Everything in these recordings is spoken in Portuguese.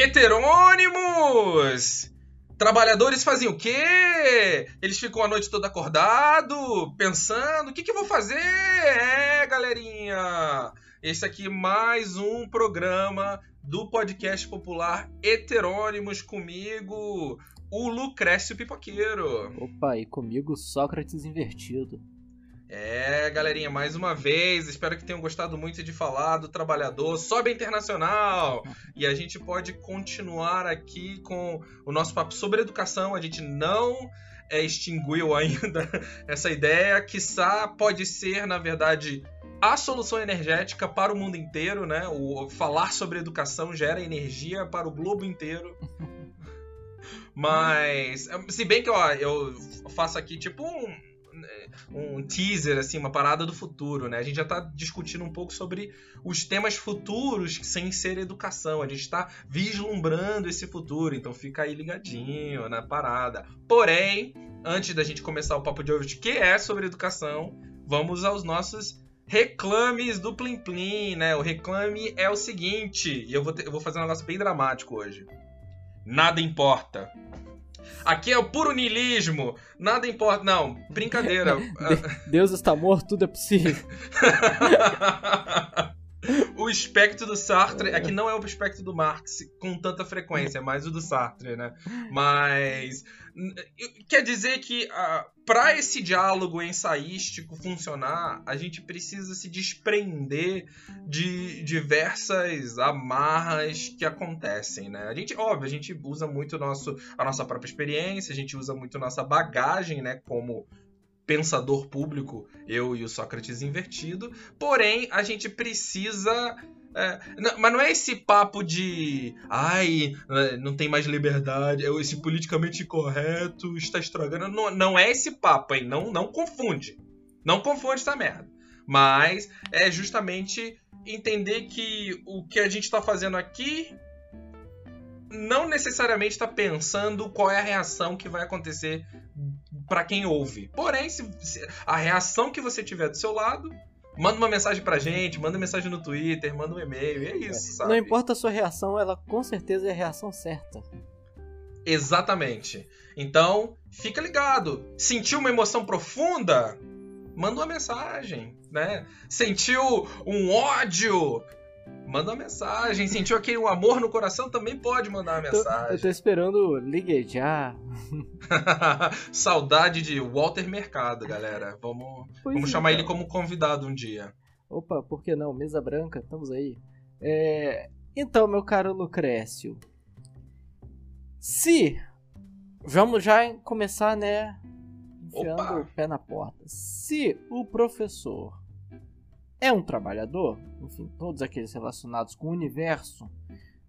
Heterônimos! Trabalhadores fazem o quê? Eles ficam a noite toda acordado, pensando, o que, que eu vou fazer? É, galerinha! Esse aqui mais um programa do podcast popular Heterônimos comigo, o Lucrécio Pipoqueiro. Opa, e comigo Sócrates Invertido. É, galerinha, mais uma vez, espero que tenham gostado muito de falar do trabalhador. Sobe internacional! E a gente pode continuar aqui com o nosso papo sobre educação. A gente não é, extinguiu ainda essa ideia, que pode ser, na verdade, a solução energética para o mundo inteiro, né? O falar sobre educação gera energia para o globo inteiro. Mas, se bem que ó, eu faço aqui tipo um um teaser, assim, uma parada do futuro, né? A gente já está discutindo um pouco sobre os temas futuros sem ser educação. A gente está vislumbrando esse futuro, então fica aí ligadinho na parada. Porém, antes da gente começar o papo de hoje, que é sobre educação, vamos aos nossos reclames do Plim Plim, né? O reclame é o seguinte, e eu vou, ter, eu vou fazer um negócio bem dramático hoje. Nada importa. Aqui é o puro niilismo. Nada importa. Não, brincadeira. Deus está morto, tudo é possível. o espectro do Sartre é que não é o espectro do Marx com tanta frequência, é mais o do Sartre, né? Mas quer dizer que uh, ah, para esse diálogo ensaístico funcionar, a gente precisa se desprender de diversas amarras que acontecem, né? A gente, óbvio, a gente usa muito nosso, a nossa própria experiência, a gente usa muito nossa bagagem, né, como pensador público, eu e o Sócrates invertido. Porém, a gente precisa é, não, mas não é esse papo de. Ai, não tem mais liberdade, esse politicamente correto está estragando. Não, não é esse papo, hein? Não, não confunde. Não confunde essa merda. Mas é justamente entender que o que a gente está fazendo aqui não necessariamente está pensando qual é a reação que vai acontecer para quem ouve. Porém, se, se, a reação que você tiver do seu lado, manda uma mensagem pra gente, manda mensagem no Twitter, manda um e-mail, é isso, sabe? Não importa a sua reação, ela com certeza é a reação certa. Exatamente. Então, fica ligado. Sentiu uma emoção profunda? Manda uma mensagem, né? Sentiu um ódio? Manda uma mensagem. Sentiu aquele um amor no coração? Também pode mandar uma mensagem. Tô, eu tô esperando liguejar. Saudade de Walter Mercado, galera. Vamos, vamos chamar ele como convidado um dia. Opa, por que não? Mesa branca, estamos aí. É... Então, meu caro Lucrécio. Se. Vamos já começar, né? Enfiando Opa. o pé na porta. Se o professor é um trabalhador, enfim, todos aqueles relacionados com o universo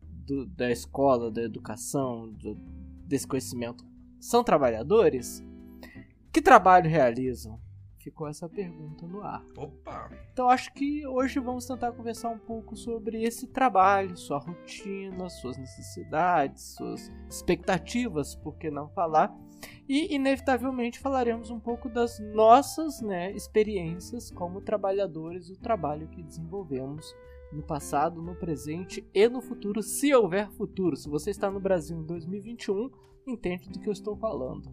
do, da escola, da educação, do, desse conhecimento, são trabalhadores, que trabalho realizam? Ficou essa pergunta no ar. Opa! Então acho que hoje vamos tentar conversar um pouco sobre esse trabalho, sua rotina, suas necessidades, suas expectativas, por que não falar? E inevitavelmente falaremos um pouco das nossas né, experiências como trabalhadores e o trabalho que desenvolvemos no passado, no presente e no futuro, se houver futuro. Se você está no Brasil em 2021, entende do que eu estou falando.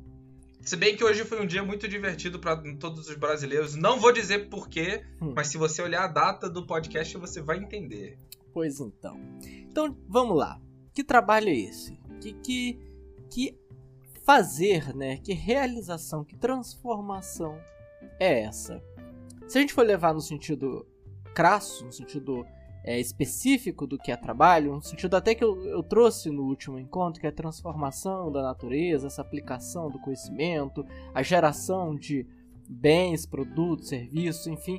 Se bem que hoje foi um dia muito divertido para todos os brasileiros. Não vou dizer porquê, hum. mas se você olhar a data do podcast, você vai entender. Pois então. Então, vamos lá. Que trabalho é esse? Que, que, que fazer, né? Que realização, que transformação é essa? Se a gente for levar no sentido crasso, no sentido é, específico do que é trabalho, no sentido até que eu, eu trouxe no último encontro, que é a transformação da natureza, essa aplicação do conhecimento, a geração de bens, produtos, serviços, enfim,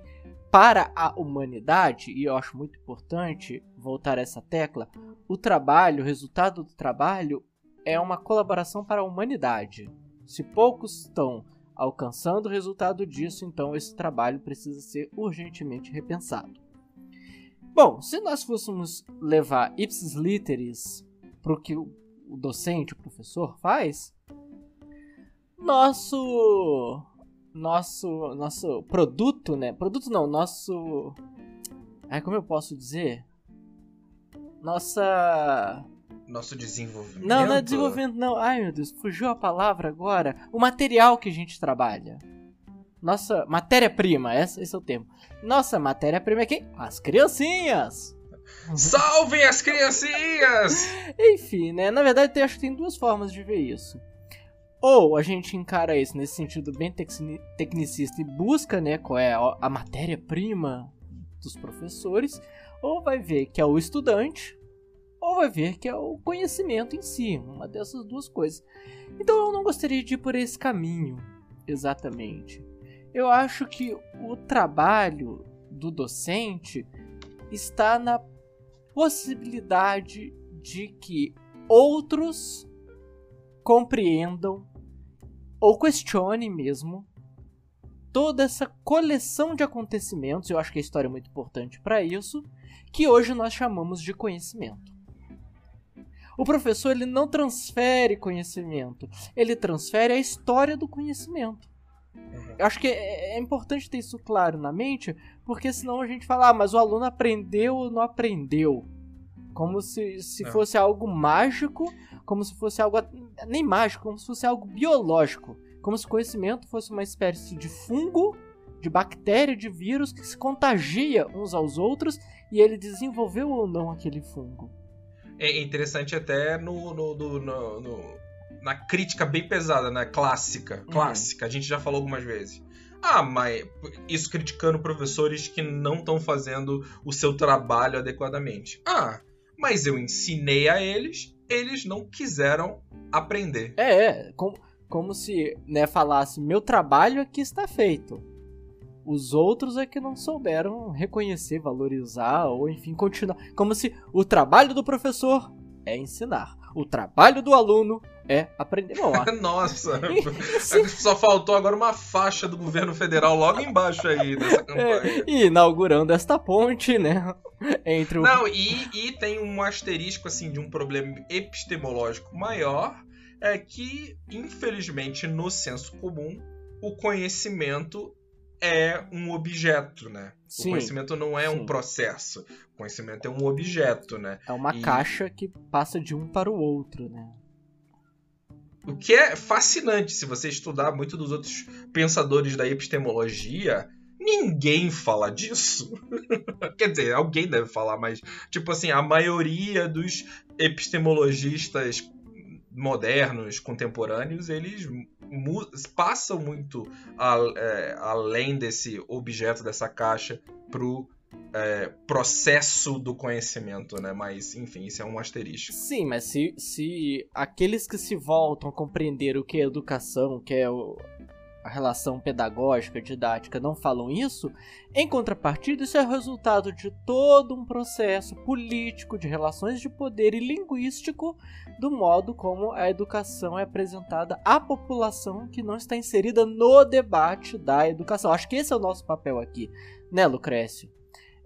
para a humanidade, e eu acho muito importante voltar a essa tecla, o trabalho, o resultado do trabalho é uma colaboração para a humanidade. Se poucos estão alcançando o resultado disso, então esse trabalho precisa ser urgentemente repensado. Bom, se nós fôssemos levar ipsis literis para o que o docente, o professor faz, nosso nosso nosso produto, né? Produto não, nosso como eu posso dizer? Nossa nosso desenvolvimento. Não, não é desenvolvimento, não. Ai, meu Deus, fugiu a palavra agora. O material que a gente trabalha. Nossa matéria-prima, esse, esse é o termo. Nossa matéria-prima é quem? As criancinhas! Salvem as criancinhas! Enfim, né? Na verdade, eu acho que tem duas formas de ver isso. Ou a gente encara isso nesse sentido bem tecnicista e busca, né, qual é a matéria-prima dos professores, ou vai ver que é o estudante, ou vai ver que é o conhecimento em si, uma dessas duas coisas. Então eu não gostaria de ir por esse caminho, exatamente. Eu acho que o trabalho do docente está na possibilidade de que outros compreendam ou questione mesmo toda essa coleção de acontecimentos, eu acho que a história é muito importante para isso, que hoje nós chamamos de conhecimento. O professor ele não transfere conhecimento, ele transfere a história do conhecimento. Uhum. Eu acho que é, é, importante ter isso claro na mente, porque senão a gente fala, ah, mas o aluno aprendeu ou não aprendeu. Como se, se é. fosse algo mágico, como se fosse algo. Nem mágico, como se fosse algo biológico. Como se o conhecimento fosse uma espécie de fungo, de bactéria, de vírus que se contagia uns aos outros e ele desenvolveu ou não aquele fungo. É interessante até no, no, no, no na crítica bem pesada, né? Clássica. Uhum. Clássica. Uhum. A gente já falou algumas vezes. Ah, mas isso criticando professores que não estão fazendo o seu trabalho adequadamente. Ah, mas eu ensinei a eles, eles não quiseram aprender. É, é como, como se né, falasse: meu trabalho aqui está feito. Os outros é que não souberam reconhecer, valorizar ou enfim continuar. Como se o trabalho do professor é ensinar. O trabalho do aluno é aprender. Bom, Nossa! Só faltou agora uma faixa do governo federal logo embaixo aí dessa é, campanha. É, inaugurando esta ponte, né? Entre o... Não, e, e tem um asterisco assim de um problema epistemológico maior. É que, infelizmente, no senso comum, o conhecimento é um objeto, né? Sim, o conhecimento não é sim. um processo. O conhecimento é um objeto, né? É uma e... caixa que passa de um para o outro, né? O que é fascinante se você estudar muito dos outros pensadores da epistemologia, ninguém fala disso. Quer dizer, alguém deve falar, mas tipo assim, a maioria dos epistemologistas modernos, contemporâneos, eles passam muito a, é, além desse objeto, dessa caixa, pro é, processo do conhecimento, né? Mas, enfim, isso é um asterisco. Sim, mas se, se aqueles que se voltam a compreender o que é educação, o que é o, a relação pedagógica, didática não falam isso, em contrapartida, isso é resultado de todo um processo político de relações de poder e linguístico do modo como a educação é apresentada à população que não está inserida no debate da educação. Acho que esse é o nosso papel aqui, né, Lucrécio?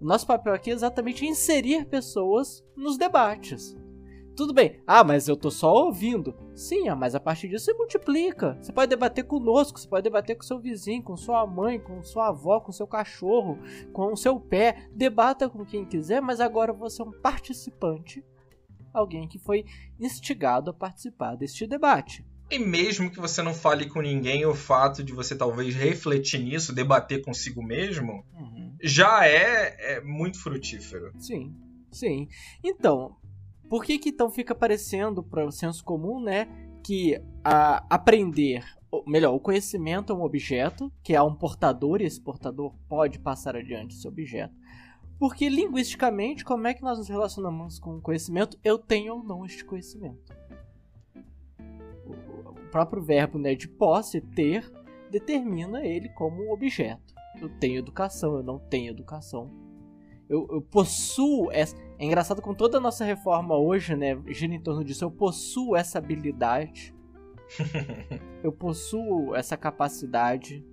Nosso papel aqui é exatamente inserir pessoas nos debates. Tudo bem. Ah, mas eu tô só ouvindo. Sim, ah, mas a partir disso você multiplica. Você pode debater conosco, você pode debater com seu vizinho, com sua mãe, com sua avó, com seu cachorro, com o seu pé. Debata com quem quiser, mas agora você é um participante. Alguém que foi instigado a participar deste debate. E mesmo que você não fale com ninguém, o fato de você talvez refletir nisso, debater consigo mesmo, uhum. já é, é muito frutífero. Sim, sim. Então, por que que então fica parecendo para o senso comum, né, que a aprender, melhor, o conhecimento é um objeto, que há um portador e esse portador pode passar adiante esse objeto. Porque linguisticamente, como é que nós nos relacionamos com o conhecimento? Eu tenho ou não este conhecimento. O próprio verbo né, de posse, ter, determina ele como um objeto. Eu tenho educação, eu não tenho educação. Eu, eu possuo essa. É engraçado com toda a nossa reforma hoje, né? Gira em torno disso. Eu possuo essa habilidade. eu possuo essa capacidade.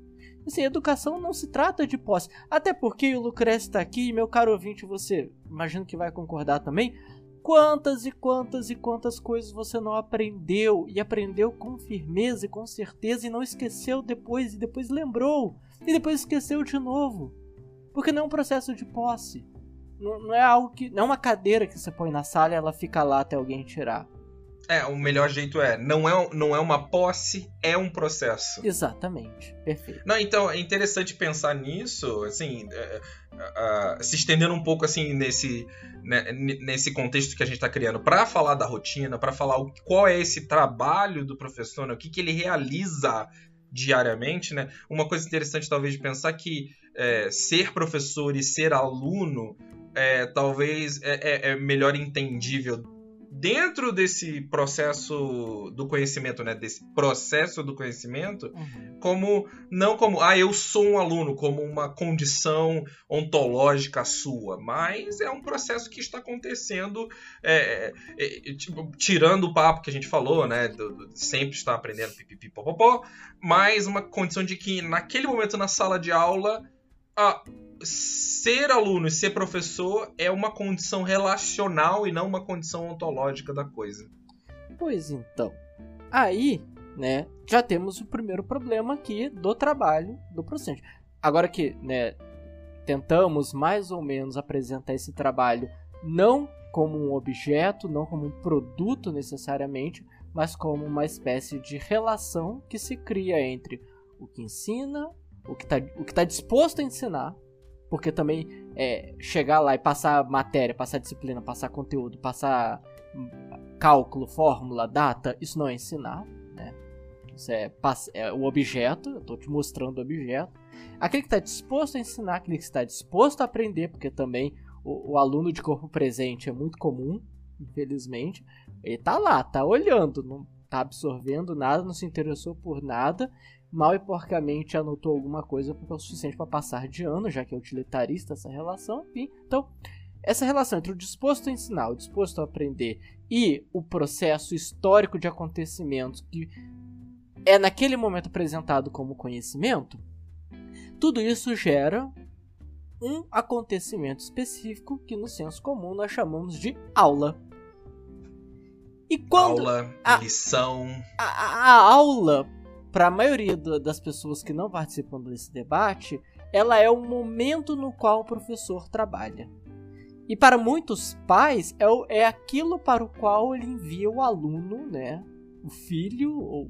Assim, educação não se trata de posse. Até porque o Lucrece está aqui, e meu caro ouvinte, você imagino que vai concordar também. Quantas e quantas e quantas coisas você não aprendeu e aprendeu com firmeza e com certeza e não esqueceu depois e depois lembrou e depois esqueceu de novo. Porque não é um processo de posse. Não, não é algo que. Não é uma cadeira que você põe na sala e ela fica lá até alguém tirar. É, o melhor jeito é, não é, não é uma posse, é um processo. Exatamente, perfeito. Não, então é interessante pensar nisso, assim, é, é, se estendendo um pouco assim nesse, né, nesse contexto que a gente está criando, para falar da rotina, para falar o, qual é esse trabalho do professor, né, o que, que ele realiza diariamente, né? Uma coisa interessante talvez de pensar que é, ser professor e ser aluno é, talvez é, é, é melhor entendível dentro desse processo do conhecimento, né, desse processo do conhecimento, uhum. como não como ah eu sou um aluno, como uma condição ontológica sua, mas é um processo que está acontecendo, é, é, é, tipo, tirando o papo que a gente falou, né, do, do, sempre está aprendendo pipipipopopó, mas uma condição de que naquele momento na sala de aula ah, ser aluno e ser professor é uma condição relacional e não uma condição ontológica da coisa. Pois então. Aí, né, já temos o primeiro problema aqui do trabalho do docente. Agora que, né, tentamos mais ou menos apresentar esse trabalho não como um objeto, não como um produto necessariamente, mas como uma espécie de relação que se cria entre o que ensina, o que está tá disposto a ensinar porque também é, chegar lá e passar matéria, passar disciplina, passar conteúdo, passar cálculo, fórmula, data, isso não é ensinar, né? Isso é, é o objeto, eu estou te mostrando o objeto. Aquele que está disposto a ensinar, aquele que está disposto a aprender, porque também o, o aluno de corpo presente é muito comum, infelizmente. Ele está lá, está olhando, não está absorvendo nada, não se interessou por nada mal e porcamente anotou alguma coisa porque é o suficiente para passar de ano, já que é utilitarista essa relação, enfim. Então, essa relação entre o disposto a ensinar, o disposto a aprender e o processo histórico de acontecimentos que é naquele momento apresentado como conhecimento, tudo isso gera um acontecimento específico que no senso comum nós chamamos de aula. E quando aula, a, lição, a, a, a aula para a maioria das pessoas que não participam desse debate, ela é o momento no qual o professor trabalha. E para muitos pais, é, é aquilo para o qual ele envia o aluno, né, o filho ou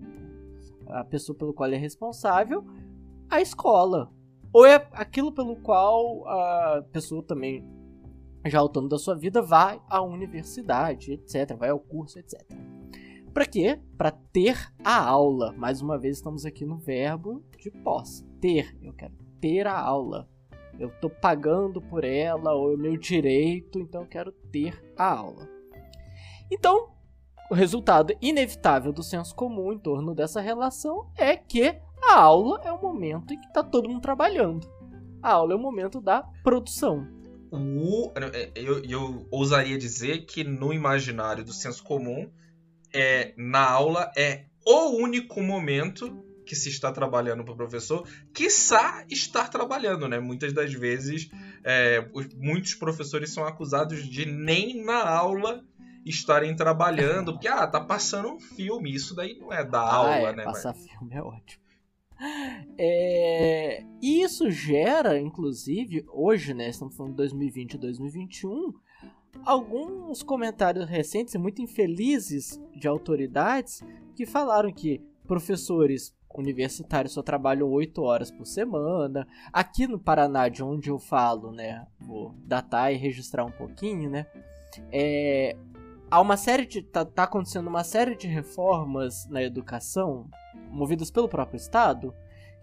a pessoa pelo qual ele é responsável, à escola. Ou é aquilo pelo qual a pessoa também, já ao da sua vida, vai à universidade, etc., vai ao curso, etc. Para quê? Para ter a aula. Mais uma vez estamos aqui no verbo de posse. Ter. Eu quero ter a aula. Eu estou pagando por ela ou é meu direito, então eu quero ter a aula. Então, o resultado inevitável do senso comum em torno dessa relação é que a aula é o momento em que está todo mundo trabalhando. A aula é o momento da produção. O, eu, eu ousaria dizer que no imaginário do senso comum, é, na aula é o único momento que se está trabalhando para o professor, quiçá estar trabalhando, né? Muitas das vezes, é, muitos professores são acusados de nem na aula estarem trabalhando, porque, ah, tá passando um filme, isso daí não é da ah, aula, é, né? Passar mas... filme é ótimo. É, e isso gera, inclusive, hoje, né? Estamos falando de 2020 e 2021, alguns comentários recentes muito infelizes de autoridades que falaram que professores universitários só trabalham 8 horas por semana. Aqui no Paraná, de onde eu falo, né, vou datar e registrar um pouquinho, né, é, há uma série de tá, tá acontecendo uma série de reformas na educação movidas pelo próprio estado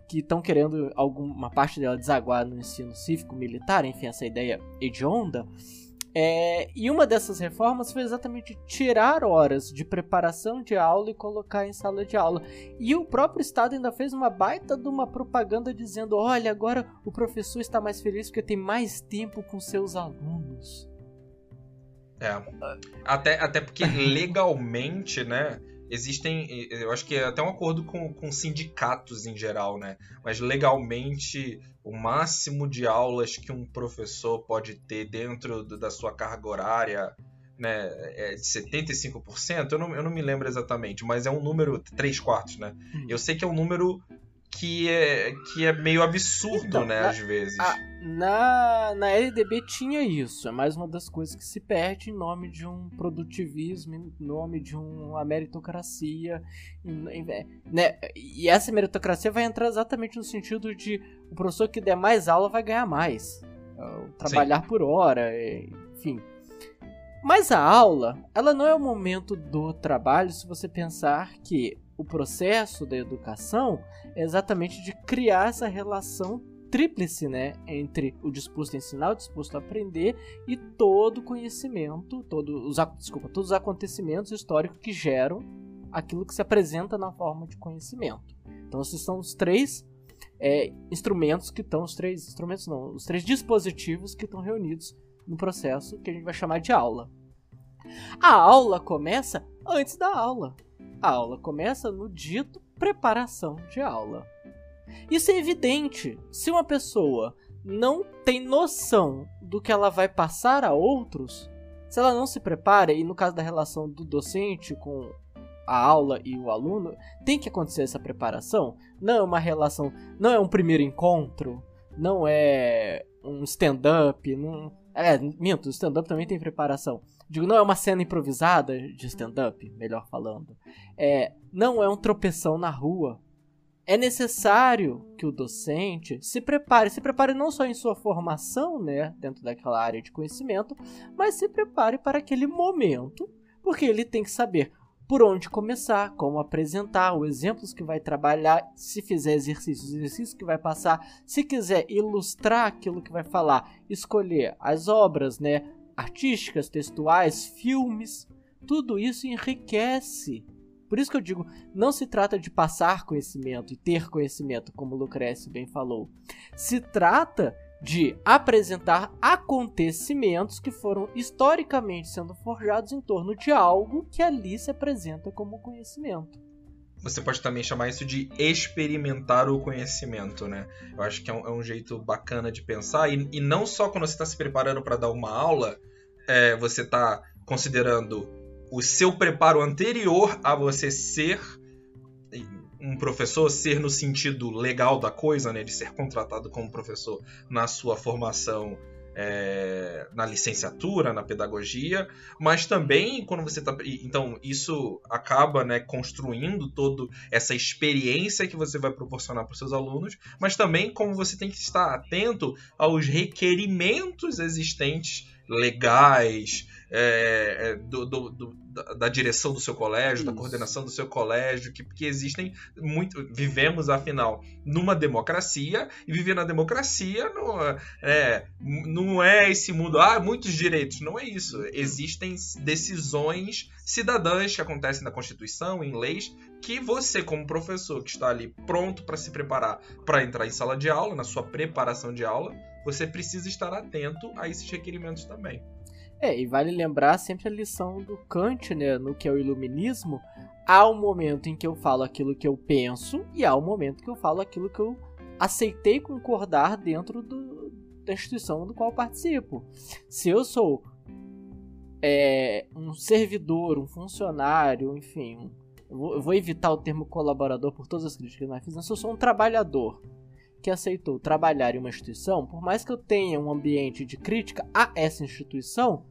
que estão querendo alguma parte dela desaguar no ensino cívico militar, enfim, essa ideia hedionda. É, e uma dessas reformas foi exatamente tirar horas de preparação de aula e colocar em sala de aula. E o próprio Estado ainda fez uma baita de uma propaganda dizendo: olha, agora o professor está mais feliz porque tem mais tempo com seus alunos. É. Até, até porque legalmente, né? Existem. Eu acho que é até um acordo com, com sindicatos em geral, né? Mas legalmente o máximo de aulas que um professor pode ter dentro da sua carga horária né, é de 75%, eu não, eu não me lembro exatamente, mas é um número, 3 quartos, né? Hum. Eu sei que é um número que é, que é meio absurdo, então, né, na, às vezes. A, na, na LDB tinha isso. É mais uma das coisas que se perde em nome de um produtivismo, em nome de uma meritocracia. Em, né? E essa meritocracia vai entrar exatamente no sentido de o professor que der mais aula vai ganhar mais. É, trabalhar Sim. por hora, enfim. Mas a aula, ela não é o momento do trabalho se você pensar que o processo da educação é exatamente de criar essa relação tríplice, né, entre o disposto a ensinar, o disposto a aprender e todo conhecimento, todo os, desculpa, todos os acontecimentos históricos que geram aquilo que se apresenta na forma de conhecimento. Então esses são os três é, instrumentos que estão, os três instrumentos não, os três dispositivos que estão reunidos no processo que a gente vai chamar de aula. A aula começa antes da aula. A aula começa no dito preparação de aula. Isso é evidente. Se uma pessoa não tem noção do que ela vai passar a outros, se ela não se prepara, e no caso da relação do docente com a aula e o aluno, tem que acontecer essa preparação. Não é uma relação, não é um primeiro encontro, não é um stand-up, não... É, minto, stand-up também tem preparação. Digo, não é uma cena improvisada de stand-up, melhor falando. É, não é um tropeção na rua é necessário que o docente se prepare, se prepare não só em sua formação, né, dentro daquela área de conhecimento, mas se prepare para aquele momento, porque ele tem que saber por onde começar, como apresentar, os exemplos que vai trabalhar, se fizer exercícios, exercícios que vai passar, se quiser ilustrar aquilo que vai falar, escolher as obras, né, artísticas, textuais, filmes, tudo isso enriquece por isso que eu digo, não se trata de passar conhecimento e ter conhecimento, como Lucrécio bem falou. Se trata de apresentar acontecimentos que foram historicamente sendo forjados em torno de algo que ali se apresenta como conhecimento. Você pode também chamar isso de experimentar o conhecimento, né? Eu acho que é um, é um jeito bacana de pensar. E, e não só quando você está se preparando para dar uma aula, é, você está considerando o seu preparo anterior a você ser um professor, ser no sentido legal da coisa, né, de ser contratado como professor na sua formação é, na licenciatura, na pedagogia, mas também quando você está. Então, isso acaba né, construindo toda essa experiência que você vai proporcionar para os seus alunos, mas também como você tem que estar atento aos requerimentos existentes legais, é, é, do, do, do, da, da, direção do seu colégio, Isso. da coordenação do seu colégio, que, que existem muito. Vivemos, afinal, numa democracia, e viver na democracia não é, não é esse mundo, ah, muitos direitos. Não é isso. Existem decisões cidadãs que acontecem na Constituição, em leis, que você, como professor que está ali pronto para se preparar para entrar em sala de aula, na sua preparação de aula, você precisa estar atento a esses requerimentos também. É, e vale lembrar sempre a lição do Kant, né, no que é o iluminismo. Há um momento em que eu falo aquilo que eu penso e há um momento que eu falo aquilo que eu aceitei concordar dentro do, da instituição do qual participo. Se eu sou é, um servidor, um funcionário, enfim, eu vou evitar o termo colaborador por todas as críticas que nós fizemos, se eu sou um trabalhador que aceitou trabalhar em uma instituição, por mais que eu tenha um ambiente de crítica a essa instituição,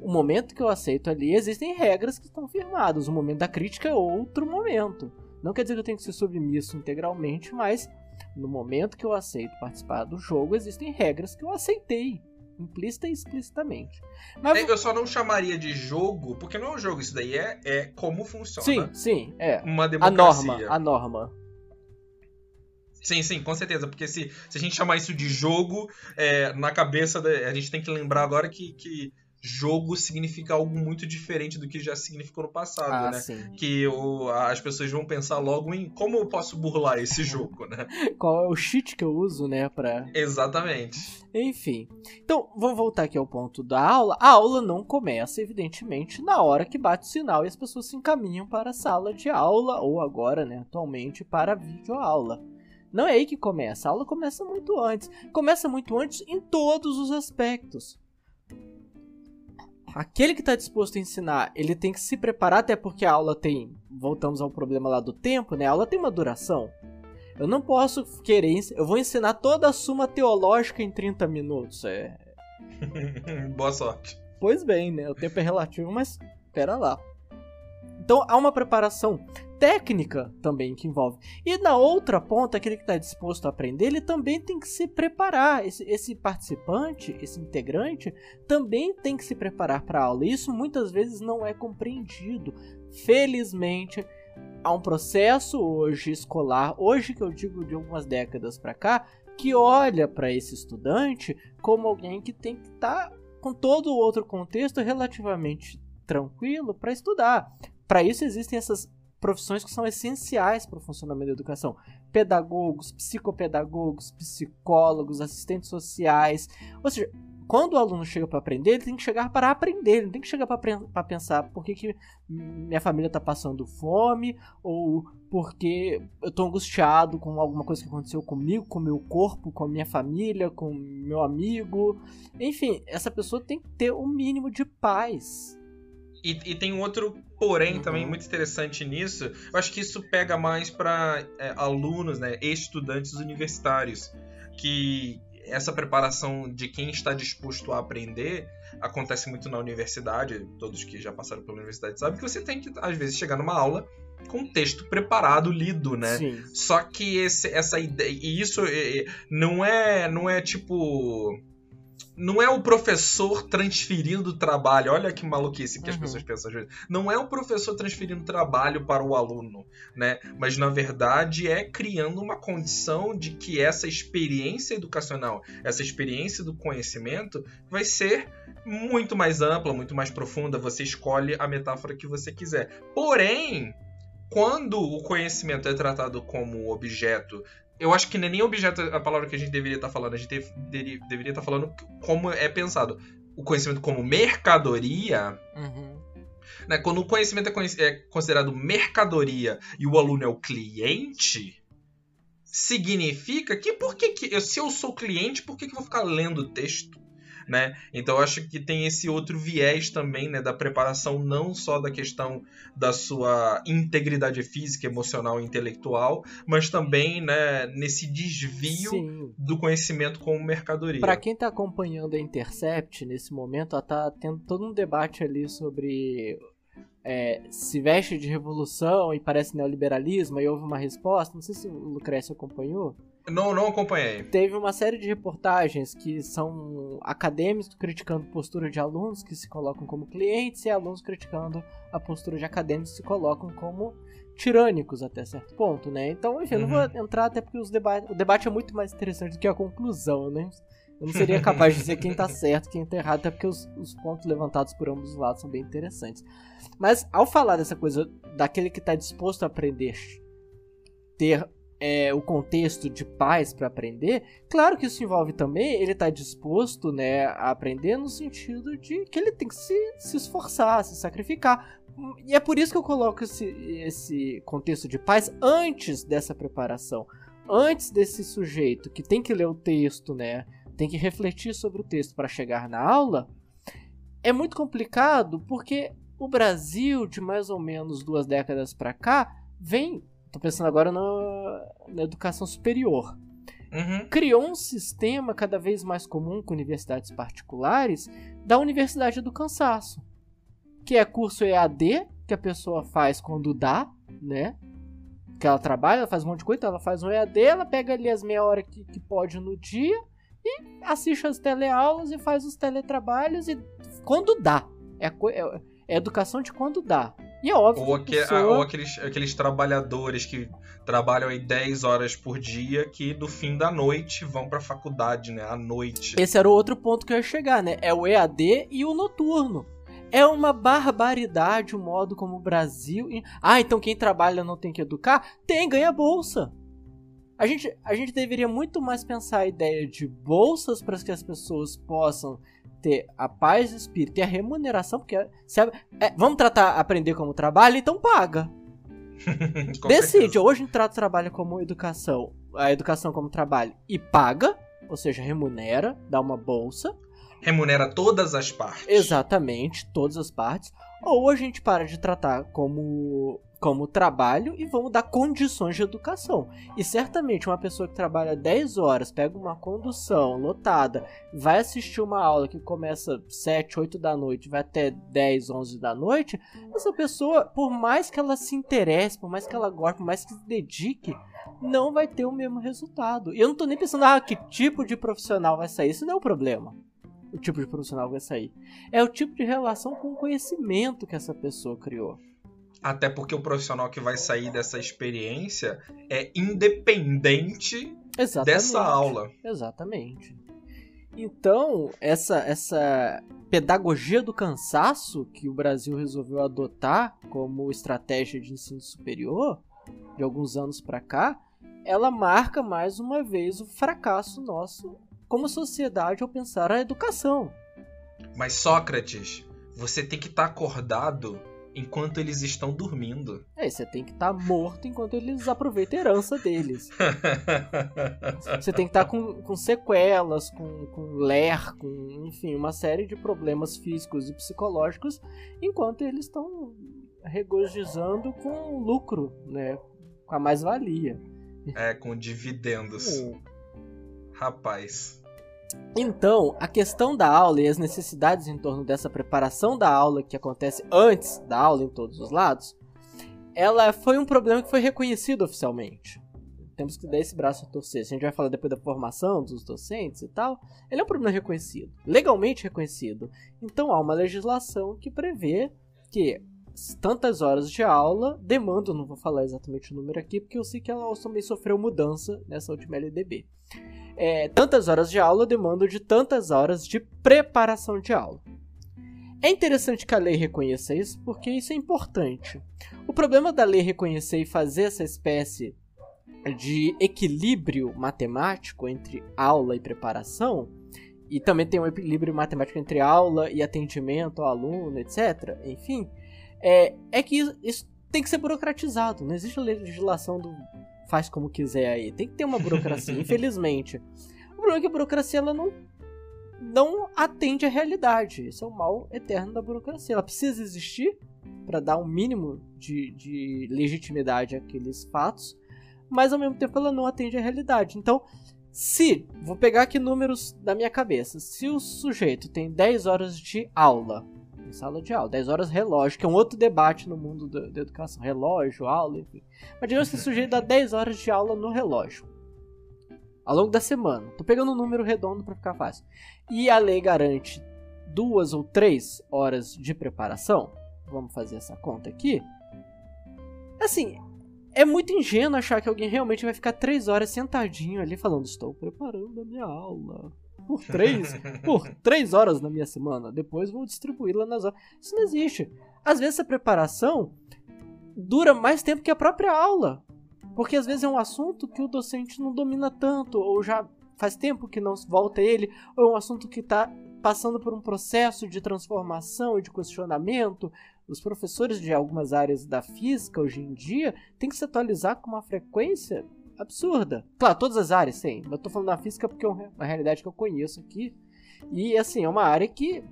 o momento que eu aceito ali existem regras que estão firmadas. O momento da crítica é outro momento. Não quer dizer que eu tenho que ser submisso integralmente, mas no momento que eu aceito participar do jogo, existem regras que eu aceitei, implícita e explicitamente. Mas é, eu só não chamaria de jogo, porque não é um jogo, isso daí é, é como funciona. Sim, sim, é. Uma democracia. A norma, a norma. Sim, sim, com certeza. Porque se, se a gente chamar isso de jogo, é, na cabeça da, a gente tem que lembrar agora que, que jogo significa algo muito diferente do que já significou no passado, ah, né? Sim. Que o, as pessoas vão pensar logo em como eu posso burlar esse jogo, né? Qual é o cheat que eu uso, né, para Exatamente. Enfim. Então, vamos voltar aqui ao ponto da aula. A aula não começa, evidentemente, na hora que bate o sinal e as pessoas se encaminham para a sala de aula ou agora, né, atualmente para a videoaula. Não é aí que começa. A aula começa muito antes. Começa muito antes em todos os aspectos. Aquele que está disposto a ensinar, ele tem que se preparar, até porque a aula tem. Voltamos ao problema lá do tempo, né? A aula tem uma duração. Eu não posso querer. Eu vou ensinar toda a suma teológica em 30 minutos. É. Boa sorte. Pois bem, né? O tempo é relativo, mas pera lá. Então há uma preparação técnica também que envolve. E na outra ponta, aquele que está disposto a aprender, ele também tem que se preparar. Esse, esse participante, esse integrante, também tem que se preparar para a aula. E isso muitas vezes não é compreendido. Felizmente, há um processo hoje escolar, hoje que eu digo de algumas décadas para cá, que olha para esse estudante como alguém que tem que estar tá com todo o outro contexto relativamente tranquilo para estudar. Para isso existem essas profissões que são essenciais para o funcionamento da educação. Pedagogos, psicopedagogos, psicólogos, assistentes sociais. Ou seja, quando o aluno chega para aprender, ele tem que chegar para aprender, ele não tem que chegar para pensar por que, que minha família está passando fome, ou porque eu estou angustiado com alguma coisa que aconteceu comigo, com meu corpo, com a minha família, com meu amigo. Enfim, essa pessoa tem que ter o um mínimo de paz e, e, tem outro porém uhum. também muito interessante nisso. Eu acho que isso pega mais para é, alunos, né, estudantes universitários, que essa preparação de quem está disposto a aprender acontece muito na universidade. Todos que já passaram pela universidade sabem que você tem que às vezes chegar numa aula com texto preparado, lido, né? Sim. Só que esse, essa ideia, e isso não é, não é tipo não é o professor transferindo trabalho. Olha que maluquice que uhum. as pessoas pensam. Não é o professor transferindo trabalho para o aluno, né? Mas na verdade é criando uma condição de que essa experiência educacional, essa experiência do conhecimento vai ser muito mais ampla, muito mais profunda. Você escolhe a metáfora que você quiser. Porém, quando o conhecimento é tratado como objeto eu acho que não é nem objeto a palavra que a gente deveria estar tá falando. A gente deveria, deveria estar tá falando como é pensado. O conhecimento como mercadoria. Uhum. Né? Quando o conhecimento é, é considerado mercadoria e o aluno é o cliente, significa que por que, que se eu sou cliente, por que, que eu vou ficar lendo texto? Né? Então eu acho que tem esse outro viés também, né, da preparação não só da questão da sua integridade física, emocional e intelectual, mas também, né, nesse desvio Sim. do conhecimento como mercadoria. Para quem está acompanhando a Intercept nesse momento, ela tá tendo todo um debate ali sobre é, se veste de revolução e parece neoliberalismo, e houve uma resposta. Não sei se o Lucrécio acompanhou. Não, não acompanhei. Teve uma série de reportagens que são acadêmicos criticando a postura de alunos que se colocam como clientes e alunos criticando a postura de acadêmicos que se colocam como tirânicos até certo ponto, né? Então, enfim, uhum. eu não vou uhum. entrar até porque os deba o debate é muito mais interessante do que a conclusão, né? Eu não seria capaz de dizer quem tá certo, quem tá errado, até porque os, os pontos levantados por ambos os lados são bem interessantes. Mas ao falar dessa coisa daquele que tá disposto a aprender ter é, o contexto de paz para aprender, claro que isso envolve também ele estar tá disposto né, a aprender no sentido de que ele tem que se, se esforçar, se sacrificar. E é por isso que eu coloco esse, esse contexto de paz antes dessa preparação. Antes desse sujeito que tem que ler o texto, né, tem que refletir sobre o texto para chegar na aula, é muito complicado porque o Brasil, de mais ou menos duas décadas para cá, vem Tô pensando agora no, na educação superior. Uhum. Criou um sistema cada vez mais comum com universidades particulares da Universidade do Cansaço, que é curso EAD que a pessoa faz quando dá, né? Que ela trabalha, ela faz um monte de coisa, então ela faz um EAD, ela pega ali as meia hora que, que pode no dia e assiste as teleaulas e faz os teletrabalhos e quando dá. É, é, é educação de quando dá. E é óbvio. Ou, que, pessoa... ou aqueles, aqueles trabalhadores que trabalham aí 10 horas por dia que no fim da noite vão pra faculdade, né? À noite. Esse era o outro ponto que eu ia chegar, né? É o EAD e o noturno. É uma barbaridade o modo como o Brasil. Ah, então quem trabalha não tem que educar? Tem, ganha bolsa. A gente, a gente deveria muito mais pensar a ideia de bolsas para que as pessoas possam ter a paz de espírito e a remuneração, porque é, vamos tratar aprender como trabalho, então paga. Decide, certeza. hoje a gente trata o trabalho como educação, a educação como trabalho e paga, ou seja, remunera, dá uma bolsa. Remunera todas as partes. Exatamente, todas as partes. Ou a gente para de tratar como como trabalho e vamos dar condições de educação. E certamente uma pessoa que trabalha 10 horas, pega uma condução lotada, vai assistir uma aula que começa 7, 8 da noite, vai até 10, 11 da noite, essa pessoa, por mais que ela se interesse, por mais que ela goste, por mais que se dedique, não vai ter o mesmo resultado. E eu não tô nem pensando, ah, que tipo de profissional vai sair. Isso não é o problema. O tipo de profissional vai sair. É o tipo de relação com o conhecimento que essa pessoa criou. Até porque o profissional que vai sair dessa experiência é independente Exatamente. dessa aula. Exatamente. Então, essa, essa pedagogia do cansaço que o Brasil resolveu adotar como estratégia de ensino superior, de alguns anos para cá, ela marca mais uma vez o fracasso nosso como sociedade ao pensar a educação. Mas Sócrates, você tem que estar tá acordado enquanto eles estão dormindo. É, você tem que estar tá morto enquanto eles aproveitam a herança deles. você tem que estar tá com, com sequelas, com, com ler, com, enfim, uma série de problemas físicos e psicológicos, enquanto eles estão regozijando com lucro, né? Com a mais-valia. É, com dividendos. É. Rapaz. Então, a questão da aula e as necessidades em torno dessa preparação da aula que acontece antes da aula em todos os lados, ela foi um problema que foi reconhecido oficialmente. Temos que dar esse braço a torcer. Se a gente vai falar depois da formação dos docentes e tal, ele é um problema reconhecido, legalmente reconhecido. Então há uma legislação que prevê que tantas horas de aula demandam, não vou falar exatamente o número aqui, porque eu sei que ela também sofreu mudança nessa última LDB é, tantas horas de aula demandam de tantas horas de preparação de aula. É interessante que a lei reconheça isso porque isso é importante. O problema da lei reconhecer e fazer essa espécie de equilíbrio matemático entre aula e preparação, e também tem um equilíbrio matemático entre aula e atendimento ao aluno, etc. Enfim, é, é que isso tem que ser burocratizado. Não existe legislação do faz como quiser aí. Tem que ter uma burocracia, infelizmente. O problema é que a burocracia ela não, não atende à realidade. Isso é o mal eterno da burocracia. Ela precisa existir para dar um mínimo de, de legitimidade àqueles fatos, mas ao mesmo tempo ela não atende à realidade. Então, se, vou pegar aqui números da minha cabeça, se o sujeito tem 10 horas de aula em sala de aula. 10 horas relógio, que é um outro debate no mundo da, educação. Relógio, aula, enfim. Mas digamos que esse sujeito dá 10 horas de aula no relógio. Ao longo da semana. Tô pegando um número redondo para ficar fácil. E a lei garante duas ou três horas de preparação. Vamos fazer essa conta aqui. Assim, é muito ingênuo achar que alguém realmente vai ficar três horas sentadinho ali falando: Estou preparando a minha aula por três, por três horas na minha semana. Depois vou distribuí-la nas horas. Isso não existe. Às vezes a preparação dura mais tempo que a própria aula. Porque às vezes é um assunto que o docente não domina tanto, ou já faz tempo que não volta ele, ou é um assunto que está passando por um processo de transformação e de questionamento. Os professores de algumas áreas da física hoje em dia têm que se atualizar com uma frequência absurda. Claro, todas as áreas tem. Eu tô falando da física porque é uma realidade que eu conheço aqui. E assim, é uma área que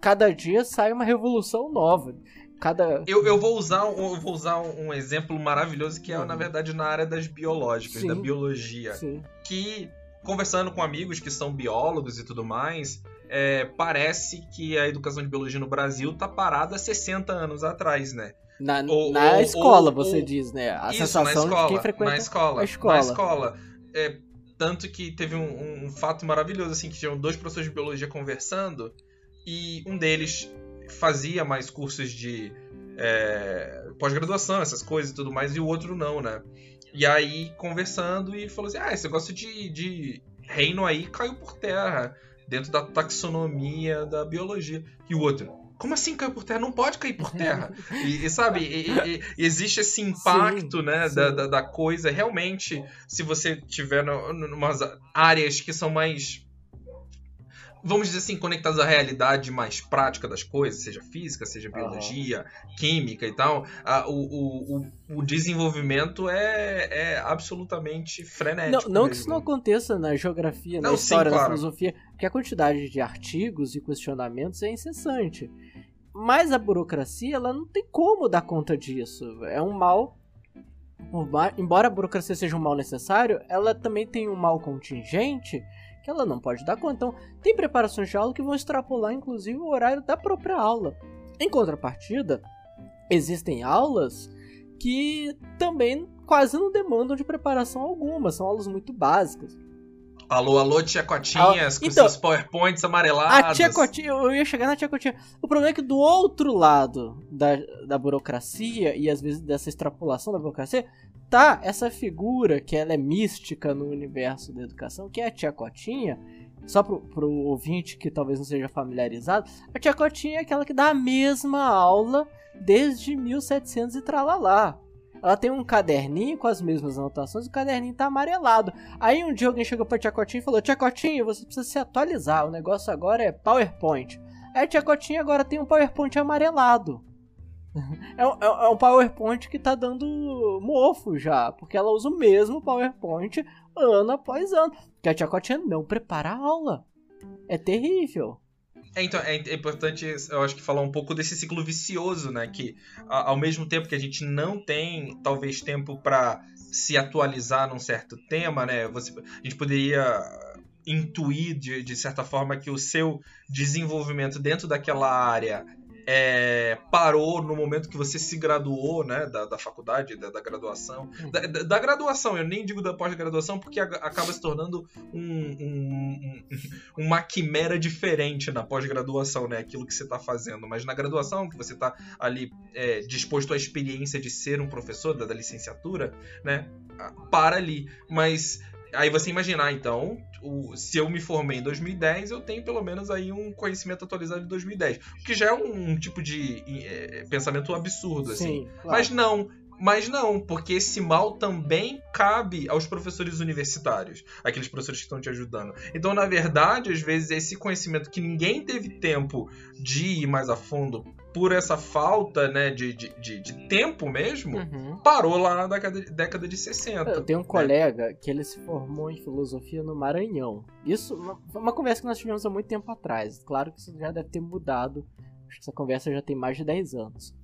cada dia sai uma revolução nova. Cada... Eu, eu, vou usar, eu vou usar um exemplo maravilhoso que é, na verdade, na área das biológicas, Sim. da biologia. Sim. Que, conversando com amigos que são biólogos e tudo mais, é, parece que a educação de biologia no Brasil tá parada há 60 anos atrás, né? Na, ou, na ou, escola, ou, você diz, né? A isso, sensação escola, de quem frequenta na escola, a escola. Na escola. É, tanto que teve um, um, fato maravilhoso, assim, que tinham dois professores de biologia conversando e um deles fazia mais cursos de é, pós-graduação, essas coisas e tudo mais, e o outro não, né? E aí, conversando, e falou assim, ah, esse negócio de, de reino aí caiu por terra, dentro da taxonomia da biologia. E o outro, como assim caiu por terra? Não pode cair por terra. E, e sabe, e, e, existe esse impacto, sim, né, sim. Da, da, da, coisa. Realmente, se você tiver em umas áreas que são mais vamos dizer assim, conectados à realidade mais prática das coisas, seja física, seja biologia, uhum. química e tal, a, o, o, o, desenvolvimento é, é absolutamente frenético. Não, não que isso não aconteça na geografia, na não, história, sim, claro. na filosofia, porque a quantidade de artigos e questionamentos é incessante. mas a burocracia, ela não tem como dar conta disso. É um mal. Embora a burocracia seja um mal necessário, ela também tem um mal contingente que ela não pode dar conta. Então, tem preparações de aula que vão extrapolar, inclusive, o horário da própria aula. Em contrapartida, existem aulas que também quase não demandam de preparação alguma, são aulas muito básicas. Alô, alô, tia Cotinhas, com então, seus PowerPoints amarelados. A tia Cotinha, eu ia chegar na tia Cotinha. O problema é que do outro lado da, da burocracia, e às vezes dessa extrapolação da burocracia, tá essa figura que ela é mística no universo da educação, que é a tia Cotinha. Só pro, pro ouvinte que talvez não seja familiarizado, a tia Cotinha é aquela que dá a mesma aula desde 1700 e tralalá. Ela tem um caderninho com as mesmas anotações, o caderninho tá amarelado. Aí um dia alguém chegou pra Tia Cotinha e falou: Tia Cotinha, você precisa se atualizar, o negócio agora é PowerPoint. Aí a Tia Cotinha agora tem um PowerPoint amarelado. É um, é um PowerPoint que tá dando mofo já, porque ela usa o mesmo PowerPoint ano após ano. Porque a Tia Cotinha não prepara a aula. É terrível. É, então, é, é, importante, eu acho que falar um pouco desse ciclo vicioso, né? Que ao mesmo tempo que a gente não tem, talvez, tempo para se atualizar num certo tema, né? Você, a gente poderia intuir, de, de certa forma, que o seu desenvolvimento dentro daquela área é, parou no momento que você se graduou, né, da, da faculdade, da, da graduação. Da, da, da, graduação, eu nem digo da pós-graduação, porque a, acaba se tornando um, um, um, uma quimera diferente na pós-graduação, né, aquilo que você está fazendo. Mas na graduação, que você está ali é, disposto à experiência de ser um professor da, da licenciatura, né, para ali. Mas Aí você imaginar, então, o, se eu me formei em 2010, eu tenho pelo menos aí um conhecimento atualizado de 2010. O que já é um, um tipo de é, pensamento absurdo, assim. Sim, claro. Mas não, mas não, porque esse mal também cabe aos professores universitários, aqueles professores que estão te ajudando. Então, na verdade, às vezes, esse conhecimento que ninguém teve tempo de ir mais a fundo por essa falta né, de, de, de, de tempo mesmo, uhum. parou lá na década, década de 60. Eu tenho um né? colega que ele se formou em filosofia no Maranhão. Isso uma, uma conversa que nós tivemos há muito tempo atrás. Claro que isso já deve ter mudado. Acho que essa conversa já tem mais de 10 anos.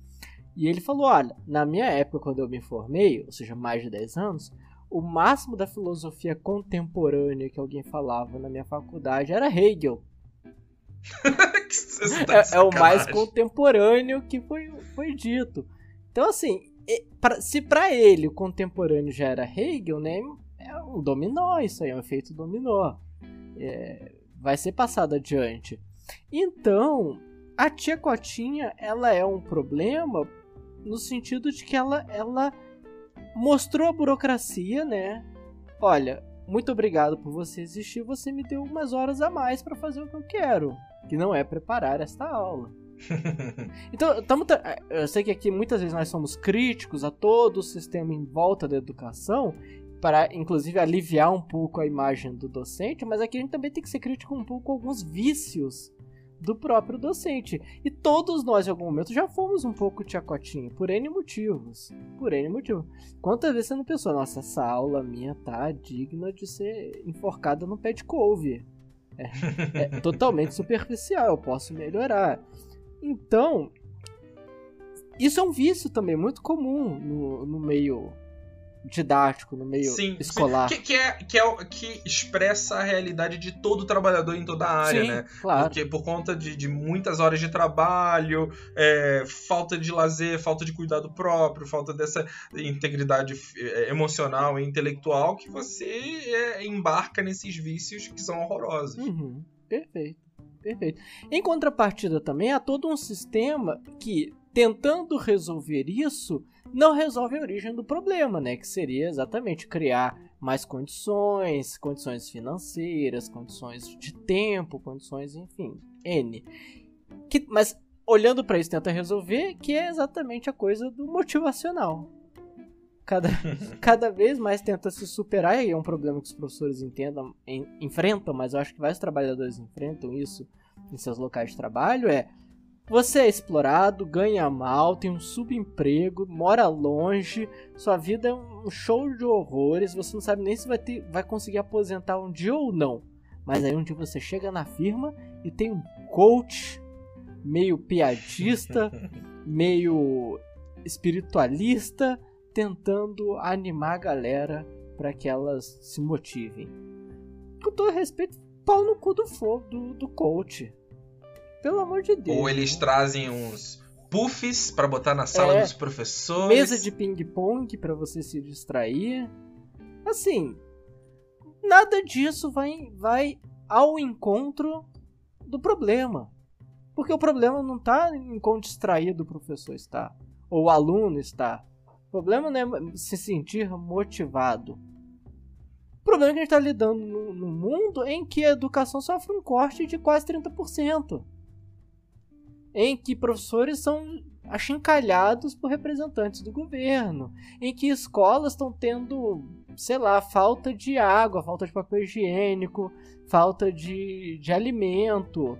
E ele falou: olha, na minha época, quando eu me formei, ou seja, mais de 10 anos, o máximo da filosofia contemporânea que alguém falava na minha faculdade era Hegel. tá é, é, o mais contemporâneo que foi, foi dito. Então, assim, se para ele o contemporâneo já era Hegel, né? É um dominó, isso aí é um efeito dominó. É, vai ser passado adiante. Então, a tia Cotinha, ela é um problema no sentido de que ela, ela mostrou a burocracia, né? Olha, muito obrigado por você existir, você me deu umas horas a mais para fazer o que eu quero que não é preparar esta aula. então, tamo, eu sei que aqui muitas vezes nós somos críticos a todo o sistema em volta da educação, para inclusive aliviar um pouco a imagem do docente, mas aqui a gente também tem que ser crítico um pouco com alguns vícios do próprio docente. E todos nós, em algum momento, já fomos um pouco tiacotinho, por N motivos. Por N motivos. Quantas vezes você não pensou, nossa, essa aula minha tá digna de ser enforcada no pé de couve? É, é totalmente superficial, eu posso melhorar. Então, isso é um vício também muito comum no, no meio didático, no meio sim, escolar. Sim. Que, que, é, que, é, que expressa a realidade de todo trabalhador em toda a área, sim, né? Claro. Porque por conta de, de muitas horas de trabalho, é, falta de lazer, falta de cuidado próprio, falta dessa integridade é, emocional e intelectual, que você é, embarca nesses vícios que são horrorosos. Uhum. Perfeito. Perfeito. Em contrapartida também há todo um sistema que, tentando resolver isso, não resolve a origem do problema, né? Que seria exatamente criar mais condições, condições financeiras, condições de tempo, condições, enfim, N. Que, mas olhando para isso, tenta resolver que é exatamente a coisa do motivacional. Cada, cada vez mais tenta se superar, e é um problema que os professores entendam, en, enfrentam, mas eu acho que vários trabalhadores enfrentam isso em seus locais de trabalho, é você é explorado, ganha mal, tem um subemprego, mora longe, sua vida é um show de horrores, você não sabe nem se vai, ter, vai conseguir aposentar um dia ou não. Mas aí um dia você chega na firma e tem um coach meio piadista, meio espiritualista, tentando animar a galera para que elas se motivem. Com todo respeito, pau no cu do fogo do, do coach. Pelo amor de Deus. Ou eles trazem uns puffs para botar na sala é, dos professores. Mesa de ping-pong para você se distrair. Assim, nada disso vai, vai ao encontro do problema. Porque o problema não está em quão distraído o professor está, ou o aluno está. O problema não é se sentir motivado. O problema é que a gente está lidando num mundo em que a educação sofre um corte de quase 30%. Em que professores são achincalhados por representantes do governo. Em que escolas estão tendo, sei lá, falta de água, falta de papel higiênico, falta de, de alimento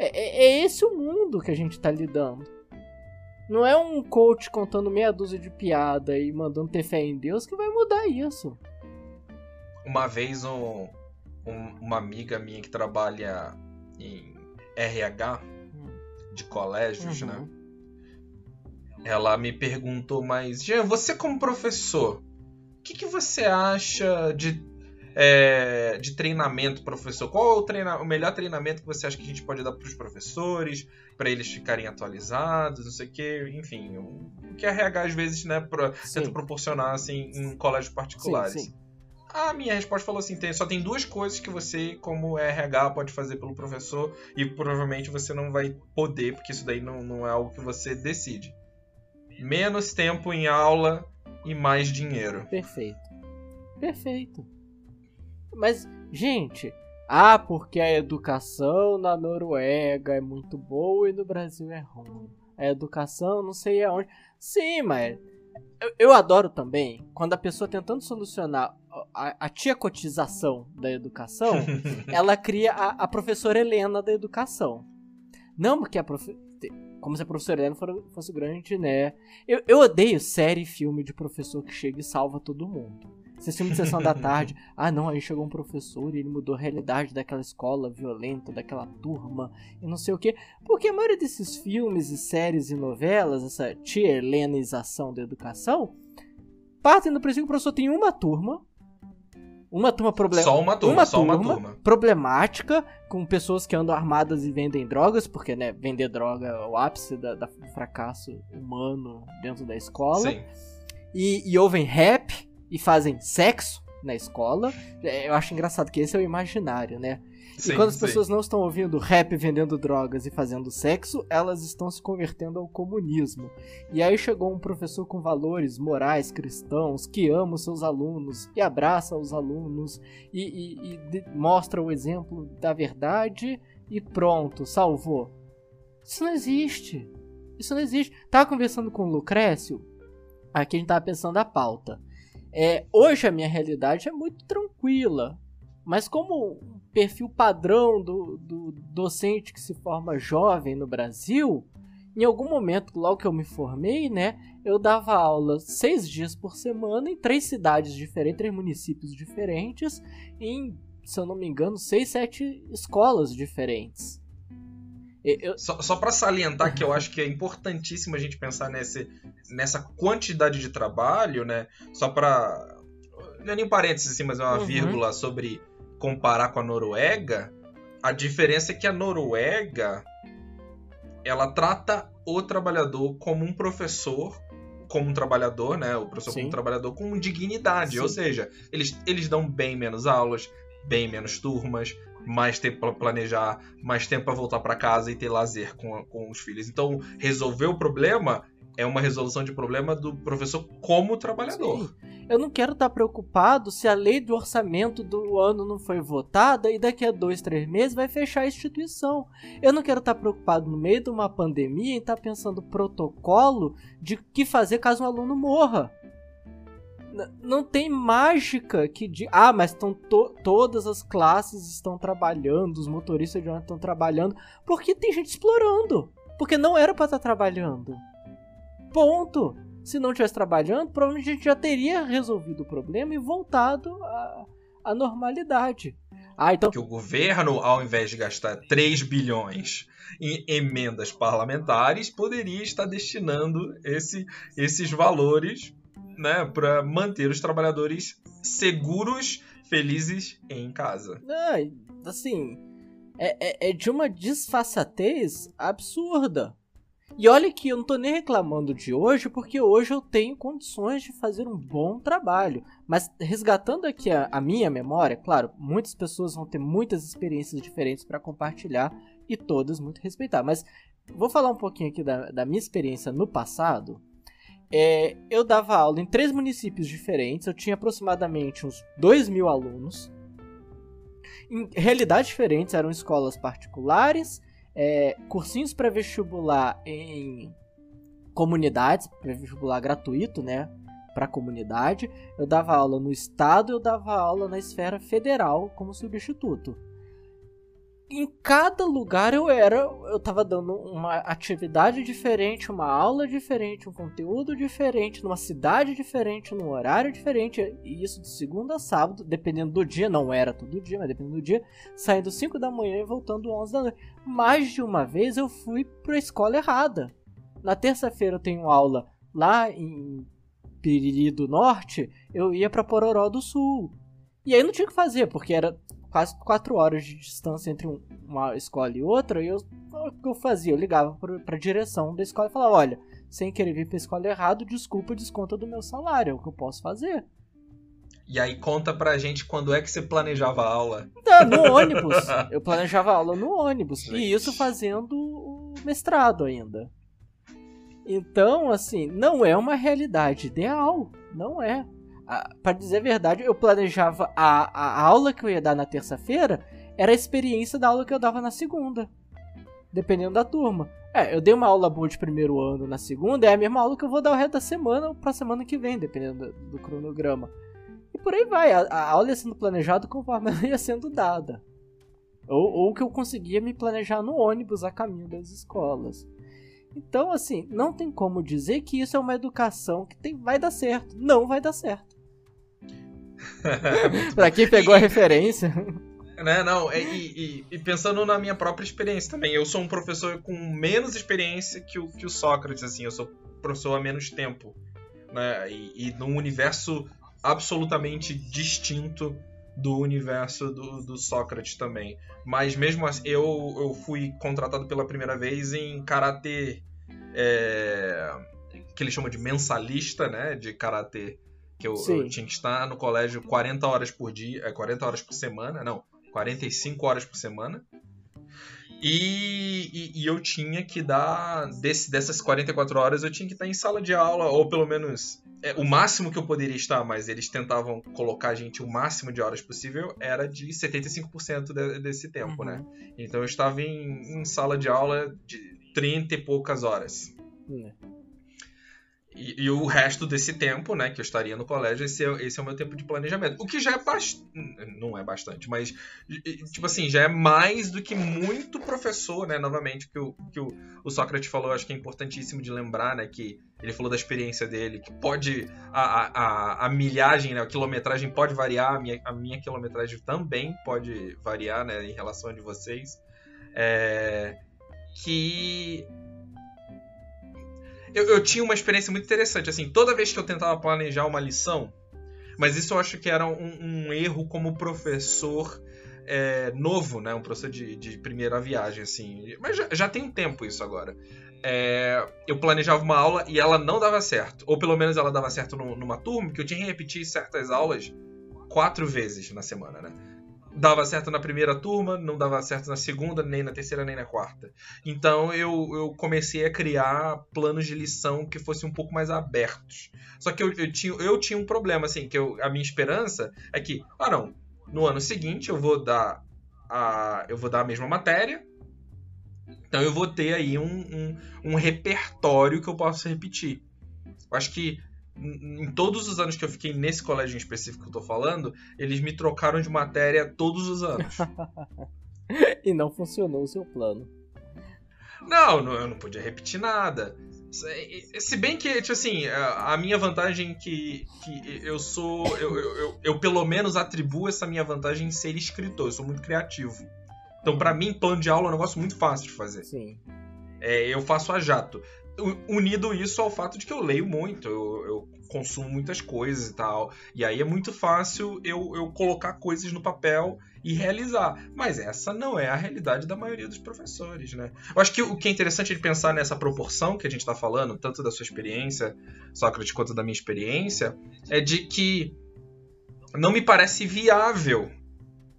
é, é, é esse o mundo que a gente tá lidando. Não é um coach contando meia dúzia de piada e mandando ter fé em Deus que vai mudar isso. Uma vez um, um, uma amiga minha que trabalha em RH. De colégios, né? uhum. né? Ela me perguntou, mas Jean, você como professor, o que, que você acha de é, de treinamento, professor? Qual é o, treina, o melhor treinamento que você acha que a gente pode dar para os professores, para eles ficarem atualizados, não sei o quê, enfim, o, que a RH às vezes né, pra, tenta proporcionar assim, em colégios particulares. Sim, sim. A minha resposta falou assim: tem, só tem duas coisas que você, como RH, pode fazer pelo professor e provavelmente você não vai poder, porque isso daí não, não é algo que você decide. Menos tempo em aula e mais dinheiro. Perfeito. Perfeito. Mas, gente, ah, porque a educação na Noruega é muito boa e no Brasil é ruim. A educação não sei aonde. Sim, mas eu, eu adoro também quando a pessoa tentando solucionar a, a tia cotização da educação, ela cria a, a, professora Helena da educação. Não porque a profe... Como se a professora Helena fosse grande, né? Eu, eu odeio série e filme de professor que chega e salva todo mundo. Assistindo de sessão da tarde. Ah, não, aí chegou um professor e ele mudou a realidade daquela escola violenta, daquela turma e não sei o que. Porque a maioria desses filmes e séries e novelas, essa tierlenização da educação, partem do princípio que o professor tem uma turma. Uma turma problemática. Só uma turma, uma só turma uma turma. Problemática, com pessoas que andam armadas e vendem drogas, porque, né, vender droga é o ápice da, da, do fracasso humano dentro da escola. Sim. E, e ouvem rap e fazem sexo na escola. É, eu acho engraçado que esse é o imaginário, né? Sim, e quando as sim. pessoas não estão ouvindo rap vendendo drogas e fazendo sexo, elas estão se convertendo ao comunismo. E aí chegou um professor com valores morais cristãos que ama os seus alunos e abraça os alunos e, e, e mostra o exemplo da verdade e pronto, salvou. Isso não existe. Isso não existe. Tava conversando com o Lucrécio, aqui a gente tava pensando a pauta. É, hoje a minha realidade é muito tranquila, mas como um perfil padrão do, do docente que se forma jovem no Brasil, em algum momento, logo que eu me formei, né, eu dava aula seis dias por semana em três cidades diferentes, três municípios diferentes, em, se eu não me engano, seis, sete escolas diferentes. Eu... Só, só para salientar que eu acho que é importantíssimo a gente pensar nesse, nessa quantidade de trabalho, né? Só para não é nem um parênteses assim, mas é uma uhum. vírgula sobre comparar com a Noruega. A diferença é que a Noruega ela trata o trabalhador como um professor, como um trabalhador, né? O professor Sim. como um trabalhador com dignidade. Sim. Ou seja, eles, eles dão bem menos aulas, bem menos turmas, mais tempo para planejar, mais tempo para voltar para casa e ter lazer com, com os filhos. Então, resolver o problema é uma resolução de problema do professor como trabalhador. Sim. Eu não quero estar preocupado se a lei do orçamento do ano não foi votada e daqui a dois, três meses vai fechar a instituição. Eu não quero estar preocupado no meio de uma pandemia em estar pensando protocolo de que fazer caso um aluno morra não tem mágica que de ah, mas estão to todas as classes estão trabalhando, os motoristas de ônibus estão trabalhando, porque tem gente explorando, porque não era para estar tá trabalhando. Ponto. Se não estivesse trabalhando, provavelmente a gente já teria resolvido o problema e voltado à, à normalidade. Ah, então... Que o governo, ao invés de gastar 3 bilhões em emendas parlamentares, poderia estar destinando esse, esses valores né, para manter os trabalhadores seguros, felizes em casa. Não, assim, é, é, é de uma disfarçatez absurda. E olha que eu não tô nem reclamando de hoje, porque hoje eu tenho condições de fazer um bom trabalho. Mas resgatando aqui a, a minha memória, claro, muitas pessoas vão ter muitas experiências diferentes para compartilhar e todas muito respeitar. Mas vou falar um pouquinho aqui da, da minha experiência no passado. É, eu dava aula em três municípios diferentes, eu tinha aproximadamente uns 2 mil alunos. Em realidades diferentes, eram escolas particulares é, cursinhos pré-vestibular em comunidades, pré-vestibular gratuito, né? Para comunidade. Eu dava aula no estado, eu dava aula na esfera federal como substituto em cada lugar eu era, eu tava dando uma atividade diferente, uma aula diferente, um conteúdo diferente, numa cidade diferente, num horário diferente, e isso de segunda a sábado, dependendo do dia, não era todo dia, mas dependendo do dia, saindo 5 da manhã e voltando 11 da noite. Mais de uma vez eu fui para a escola errada. Na terça-feira eu tenho aula lá em Piriri do Norte, eu ia para Pororó do Sul. E aí não tinha o que fazer, porque era quase 4 horas de distância entre uma escola e outra, e eu, o que eu fazia? Eu ligava para a direção da escola e falava: olha, sem querer vir para a escola errado, desculpa, desconta do meu salário, é o que eu posso fazer. E aí conta pra gente quando é que você planejava a aula. No ônibus. Eu planejava a aula no ônibus. Gente. E isso fazendo o mestrado ainda. Então, assim, não é uma realidade ideal. Não é para dizer a verdade, eu planejava a, a aula que eu ia dar na terça-feira era a experiência da aula que eu dava na segunda. Dependendo da turma. É, eu dei uma aula boa de primeiro ano na segunda, é a mesma aula que eu vou dar o resto da semana pra semana que vem, dependendo do, do cronograma. E por aí vai, a, a, aula ia sendo planejada conforme ela ia sendo dada. Ou, ou que eu conseguia me planejar no ônibus a caminho das escolas. Então, assim, não tem como dizer que isso é uma educação que tem, vai dar certo. Não vai dar certo. pra quem pegou a referência. Né, não, e, e, e, pensando na minha própria experiência também, eu sou um professor com menos experiência que o, que o Sócrates, assim, eu sou professor há menos tempo, né, e, e num universo absolutamente distinto do universo do, do Sócrates também. Mas mesmo assim, eu, eu fui contratado pela primeira vez em karatê, é, que eles chamam de mensalista, né, de karatê que eu, eu, tinha que estar no colégio 40 horas por dia, é 40 horas por semana, não, 45 horas por semana. E, e, e, eu tinha que dar, desse, dessas 44 horas, eu tinha que estar em sala de aula, ou pelo menos é, o máximo que eu poderia estar, mas eles tentavam colocar a gente o máximo de horas possível, era de 75% de, desse tempo, né? uhum. né? Então eu estava em, em, sala de aula de 30 e poucas horas. Uhum. E, e, o resto desse tempo, né, que eu estaria no colégio, esse é, esse é o meu tempo de planejamento. O que já é bastante. Não é bastante, mas, tipo assim, já é mais do que muito professor, né? Novamente, que o que o, o Sócrates falou, acho que é importantíssimo de lembrar, né? Que ele falou da experiência dele, que pode. A, a, a milhagem, né, a quilometragem pode variar, a minha, a minha quilometragem também pode variar, né, em relação a de vocês. É, que eu, eu tinha uma experiência muito interessante. Assim, toda vez que eu tentava planejar uma lição, mas isso eu acho que era um, um erro como professor é, novo, né? Um professor de, de primeira viagem, assim. Mas já, já tem um tempo isso agora. É, eu planejava uma aula e ela não dava certo. Ou pelo menos ela dava certo no, numa turma, que eu tinha que repetir certas aulas quatro vezes na semana, né? Dava certo na primeira turma, não dava certo na segunda, nem na terceira, nem na quarta. Então eu, eu comecei a criar planos de lição que fossem um pouco mais abertos. Só que eu, eu, tinha, eu tinha um problema, assim, que eu, a minha esperança é que, ah não, no ano seguinte eu vou dar a, eu vou dar a mesma matéria, então eu vou ter aí um, um, um repertório que eu posso repetir. Eu acho que em todos os anos que eu fiquei nesse colégio em específico que eu tô falando, eles me trocaram de matéria todos os anos. e não funcionou o seu plano. Não, não, eu não podia repetir nada. Se bem que, tipo assim, a minha vantagem que, que eu sou. Eu, eu, eu, eu, pelo menos atribuo essa minha vantagem em ser escritor. Eu sou muito criativo. Então, para mim, plano de aula é um negócio muito fácil de fazer. Sim. É, eu faço a jato. Unido isso ao fato de que eu leio muito, eu, eu consumo muitas coisas e tal. E aí é muito fácil eu, eu colocar coisas no papel e realizar. Mas essa não é a realidade da maioria dos professores, né? Eu acho que o que é interessante de pensar nessa proporção que a gente está falando, tanto da sua experiência, Sócrates, quanto da minha experiência, é de que não me parece viável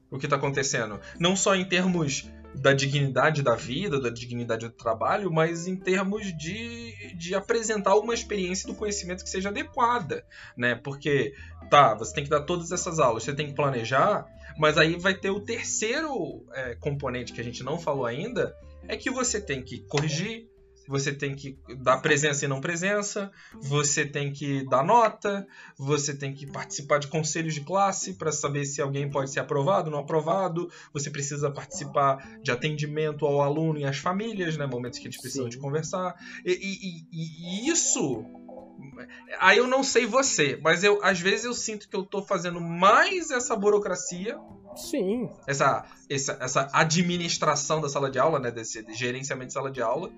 o que está acontecendo. Não só em termos da dignidade da vida, da dignidade do trabalho, mas em termos de, de apresentar uma experiência do conhecimento que seja adequada, né? Porque, tá, você tem que dar todas essas aulas, você tem que planejar, mas aí vai ter o terceiro é, componente que a gente não falou ainda, é que você tem que corrigir, você tem que dar presença e não presença, você tem que dar nota, você tem que participar de conselhos de classe para saber se alguém pode ser aprovado ou não aprovado, você precisa participar de atendimento ao aluno e às famílias, né, momentos que eles precisam Sim. de conversar. E, e, e, e, isso. Aí eu não sei você, mas eu às vezes eu sinto que eu estou fazendo mais essa burocracia Sim. Essa, essa, essa administração da sala de aula, né? Desse gerenciamento de sala de aula,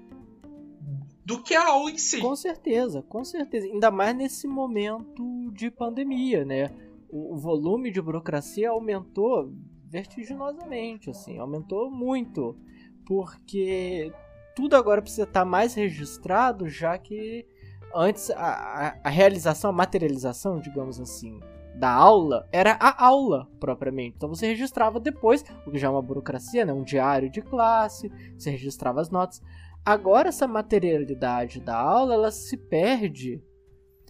do que a aula em si. Com certeza, com certeza. Ainda mais nesse momento de pandemia, né? O, o volume de burocracia aumentou vertiginosamente, assim, aumentou muito. Porque tudo agora precisa estar mais registrado, já que antes a, a, realização, a materialização, digamos assim, da aula era a aula propriamente. Então você registrava depois, o que já é uma burocracia, né? um diário de classe, você registrava as notas. Agora essa materialidade da aula ela se perde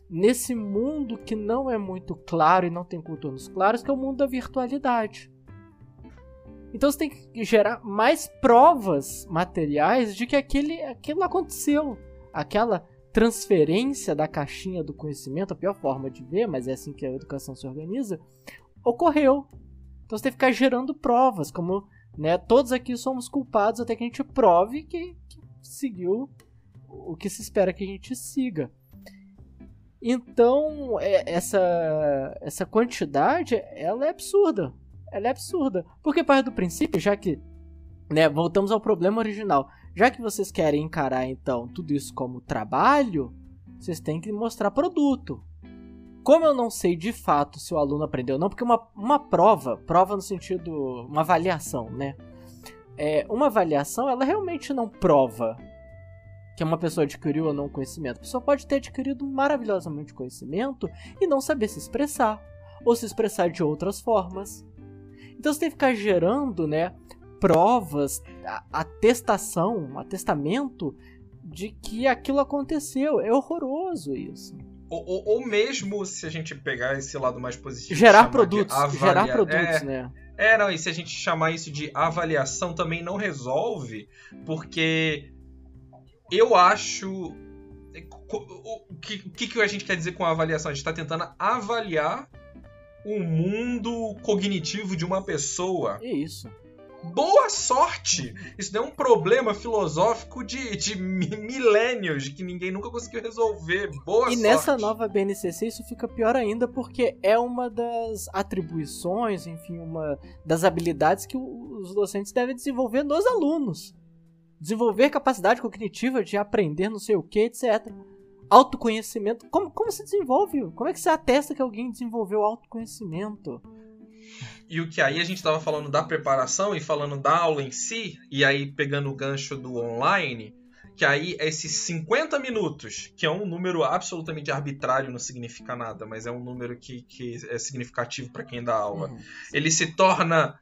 nesse mundo que não é muito claro e não tem contornos claros, que é o mundo da virtualidade. Então você tem que gerar mais provas materiais de que aquele, aquilo aconteceu. Aquela transferência da caixinha do conhecimento, a pior forma de ver, mas é assim que a educação se organiza, ocorreu. Então você tem que ficar gerando provas, como né, todos aqui somos culpados até que a gente prove que, que seguiu o que se espera que a gente siga. Então, é, essa, essa quantidade, ela é absurda. Ela é absurda. Porque parte do princípio, já que, né, voltamos ao problema original. Já que vocês querem encarar, então, tudo isso como trabalho, vocês têm que mostrar produto. Como eu não sei de fato se o aluno aprendeu ou não, porque uma, uma prova, prova no sentido, uma avaliação, né? É, uma avaliação ela realmente não prova que uma pessoa adquiriu ou não conhecimento. A pessoa pode ter adquirido maravilhosamente conhecimento e não saber se expressar, ou se expressar de outras formas. Então você tem que ficar gerando né, provas, atestação, atestamento de que aquilo aconteceu. É horroroso isso. Ou, ou, ou mesmo se a gente pegar esse lado mais positivo. Gerar produtos. Gerar produtos, é... né? É, não, e se a gente chamar isso de avaliação também não resolve, porque eu acho. O que, que a gente quer dizer com a avaliação? A gente está tentando avaliar o mundo cognitivo de uma pessoa. Isso boa sorte! Isso não é um problema filosófico de, de milênios que ninguém nunca conseguiu resolver. Boa e sorte! E nessa nova BNCC isso fica pior ainda porque é uma das atribuições, enfim, uma das habilidades que os docentes devem desenvolver nos alunos. Desenvolver capacidade cognitiva de aprender não sei o que, etc. Autoconhecimento. Como, como se desenvolve? Como é que você atesta que alguém desenvolveu autoconhecimento? E o que aí a gente estava falando da preparação e falando da aula em si, e aí pegando o gancho do online, que aí esses 50 minutos, que é um número absolutamente arbitrário, não significa nada, mas é um número que, que é significativo para quem dá aula, uhum. ele se torna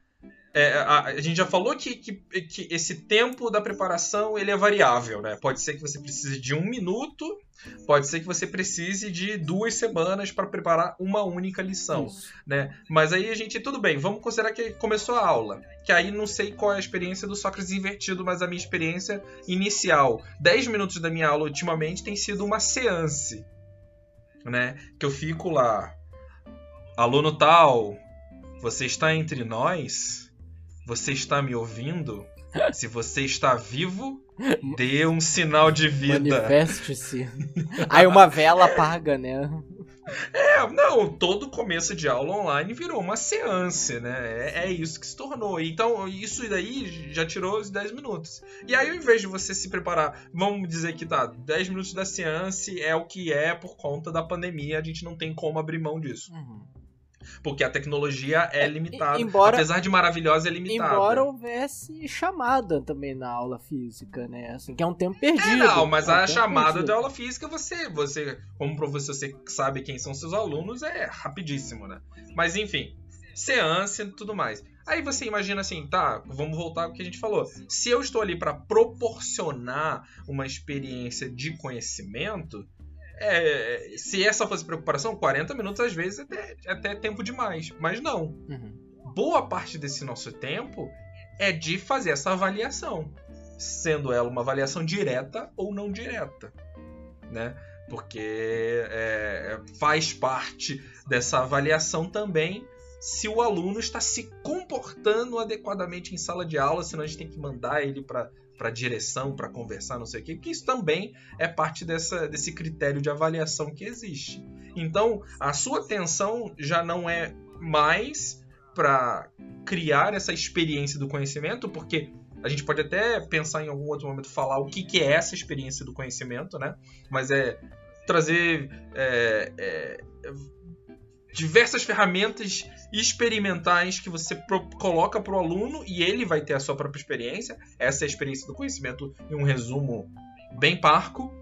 é, a, a, gente já falou que, que, que, esse tempo da preparação ele é variável, né? Pode ser que você precise de um minuto, pode ser que você precise de duas semanas para preparar uma única lição, Isso. né? Mas aí a gente, tudo bem, vamos considerar que começou a aula, que aí não sei qual é a experiência do Sócrates invertido, mas a minha experiência inicial, 10 minutos da minha aula ultimamente tem sido uma seance, né? Que eu fico lá, aluno tal, você está entre nós? Você está me ouvindo? Se você está vivo, Dê um sinal de vida. Manifeste-se. Aí uma vela apaga, né? É, não, todo começo de aula online virou uma seance, né? É, é, isso que se tornou. Então, isso daí já tirou os 10 minutos. E aí, ao invés de você se preparar, vamos dizer que tá, 10 minutos da seance é o que é por conta da pandemia, a gente não tem como abrir mão disso. Uhum. Porque a tecnologia é, é limitada. Embora, Apesar de maravilhosa, é limitada. Embora houvesse chamada também na aula física, né? Assim, que é um tempo perdido. É, não, mas é um a chamada perdido. da aula física, você, você, como professor, você sabe quem são seus alunos, é rapidíssimo, né? Mas enfim, seance e tudo mais. Aí você imagina assim, tá, vamos voltar ao que a gente falou. Se eu estou ali para proporcionar uma experiência de conhecimento, é, se essa fosse preocupação, 40 minutos às vezes é até, é até tempo demais. Mas não. Uhum. Boa parte desse nosso tempo é de fazer essa avaliação. Sendo ela uma avaliação direta ou não direta. Né? Porque é, faz parte dessa avaliação também se o aluno está se comportando adequadamente em sala de aula, senão a gente tem que mandar ele para para direção, para conversar, não sei o quê, porque isso também é parte dessa, desse critério de avaliação que existe. Então, a sua atenção já não é mais para criar essa experiência do conhecimento, porque a gente pode até pensar em algum outro momento falar o que, que é essa experiência do conhecimento, né? Mas é trazer é, é, diversas ferramentas experimentais que você coloca para o aluno e ele vai ter a sua própria experiência. Essa é a experiência do conhecimento em um resumo bem parco.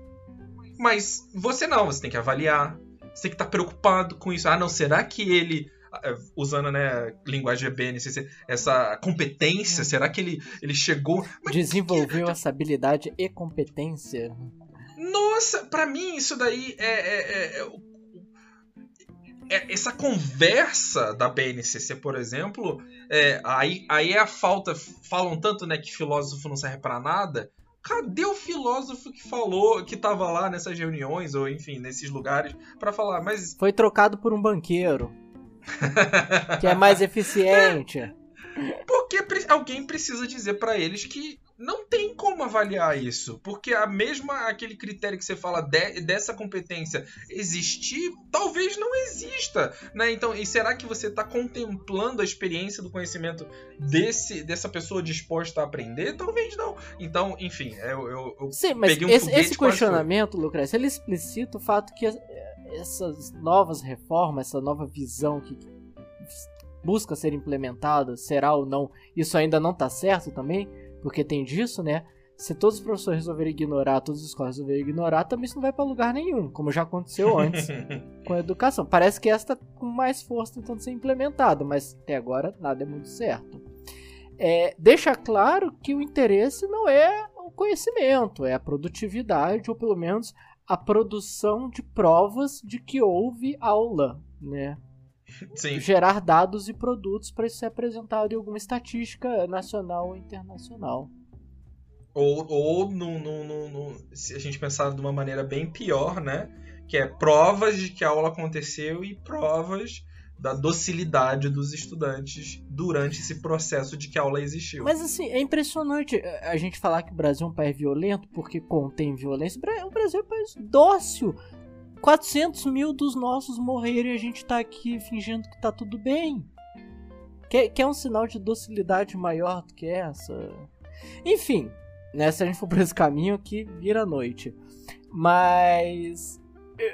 Mas você não, você tem que avaliar. Você tem que estar tá preocupado com isso. Ah, não, será que ele eh, usando né linguagem BNCC essa competência será que ele ele chegou Mas desenvolveu que... essa habilidade e competência nossa para mim isso daí é, é, é, é, essa conversa da BNCC, por exemplo, é, aí, aí é a falta. Falam tanto né, que filósofo não serve para nada. Cadê o filósofo que falou que tava lá nessas reuniões, ou enfim, nesses lugares, para falar? Mas. Foi trocado por um banqueiro. que é mais eficiente. É, porque alguém precisa dizer para eles que não tem como avaliar isso, porque a mesma aquele critério que você fala de, dessa competência existir, talvez não exista, né? Então, e será que você está contemplando a experiência do conhecimento desse dessa pessoa disposta a aprender? Talvez não. Então, enfim, eu, eu, eu Sim, mas peguei um esse, esse questionamento, Lucrece, ele explicita o fato que essas novas reformas, essa nova visão que busca ser implementada, será ou não, isso ainda não está certo também porque tem disso, né? Se todos os professores resolverem ignorar, todas as escolas resolverem ignorar, também isso não vai para lugar nenhum, como já aconteceu antes com a educação. Parece que esta tá com mais força tentando ser implementada, mas até agora nada é muito certo. É, deixa claro que o interesse não é o conhecimento, é a produtividade, ou pelo menos a produção de provas de que houve aula, né? Sim. gerar dados e produtos para isso ser apresentado em alguma estatística nacional ou internacional. Ou, ou no, no, no, no, se a gente pensar de uma maneira bem pior, né? Que é provas de que a aula aconteceu e provas da docilidade dos estudantes durante esse processo de que a aula existiu. Mas assim, é impressionante a gente falar que o Brasil é um país violento porque contém violência. O Brasil é um país dócil. 400 mil dos nossos morreram e a gente tá aqui fingindo que tá tudo bem. Quer, quer um sinal de docilidade maior do que essa? Enfim, né, se a gente for por esse caminho aqui, vira noite. Mas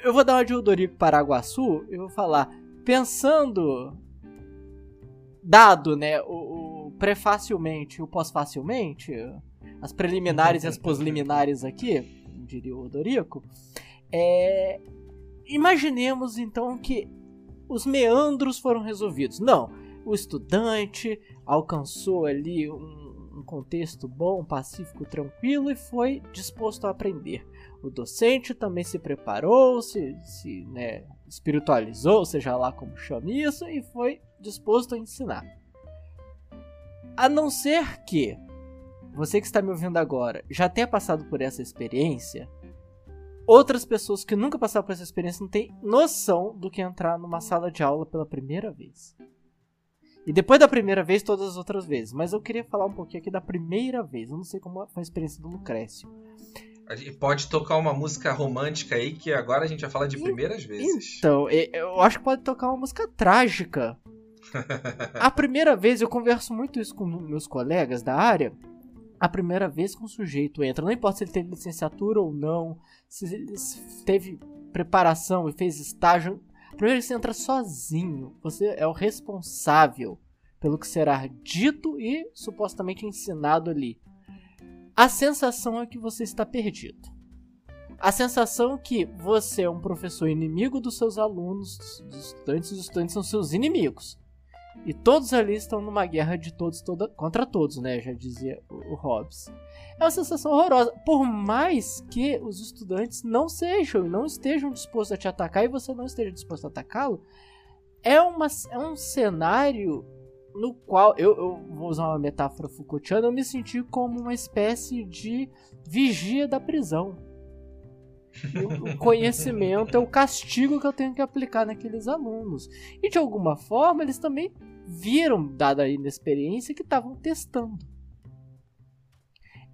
eu vou dar uma de Odorico Paraguaçu e vou falar, pensando dado, né, o, o pré-facilmente e o pós-facilmente, as preliminares e as pós-liminares aqui, diria o Odorico, é, imaginemos então que os meandros foram resolvidos. Não, o estudante alcançou ali um, um contexto bom, pacífico, tranquilo e foi disposto a aprender. O docente também se preparou, se, se né, espiritualizou, seja lá como chame isso, e foi disposto a ensinar. A não ser que você que está me ouvindo agora já tenha passado por essa experiência, outras pessoas que nunca passaram por essa experiência não têm noção do que é entrar numa sala de aula pela primeira vez. E depois da primeira vez, todas as outras vezes. Mas eu queria falar um pouquinho aqui da primeira vez. Eu não sei como foi a experiência do Lucrécio. A gente pode tocar uma música romântica aí, que agora a gente vai falar de primeiras vezes. Então, eu acho que pode tocar uma música trágica. a primeira vez, eu converso muito isso com meus colegas da área. A primeira vez que um sujeito entra, não importa se ele teve licenciatura ou não, se ele teve preparação e fez estágio, Primeiro você entra sozinho. Você é o responsável pelo que será dito e supostamente ensinado ali. A sensação é que você está perdido. A sensação é que você é um professor inimigo dos seus alunos, dos estudantes, os estudantes são seus inimigos. E todos ali estão numa guerra de todos toda, contra todos, né? Já dizia o, o Hobbes. É uma sensação horrorosa. Por mais que os estudantes não sejam, não estejam dispostos a te atacar e você não esteja disposto a atacá-lo, é, é um cenário no qual eu, eu, vou usar uma metáfora Foucaultiana, eu me senti como uma espécie de vigia da prisão. O conhecimento é o castigo que eu tenho que aplicar naqueles alunos. E de alguma forma eles também viram, dada a inexperiência, que estavam testando.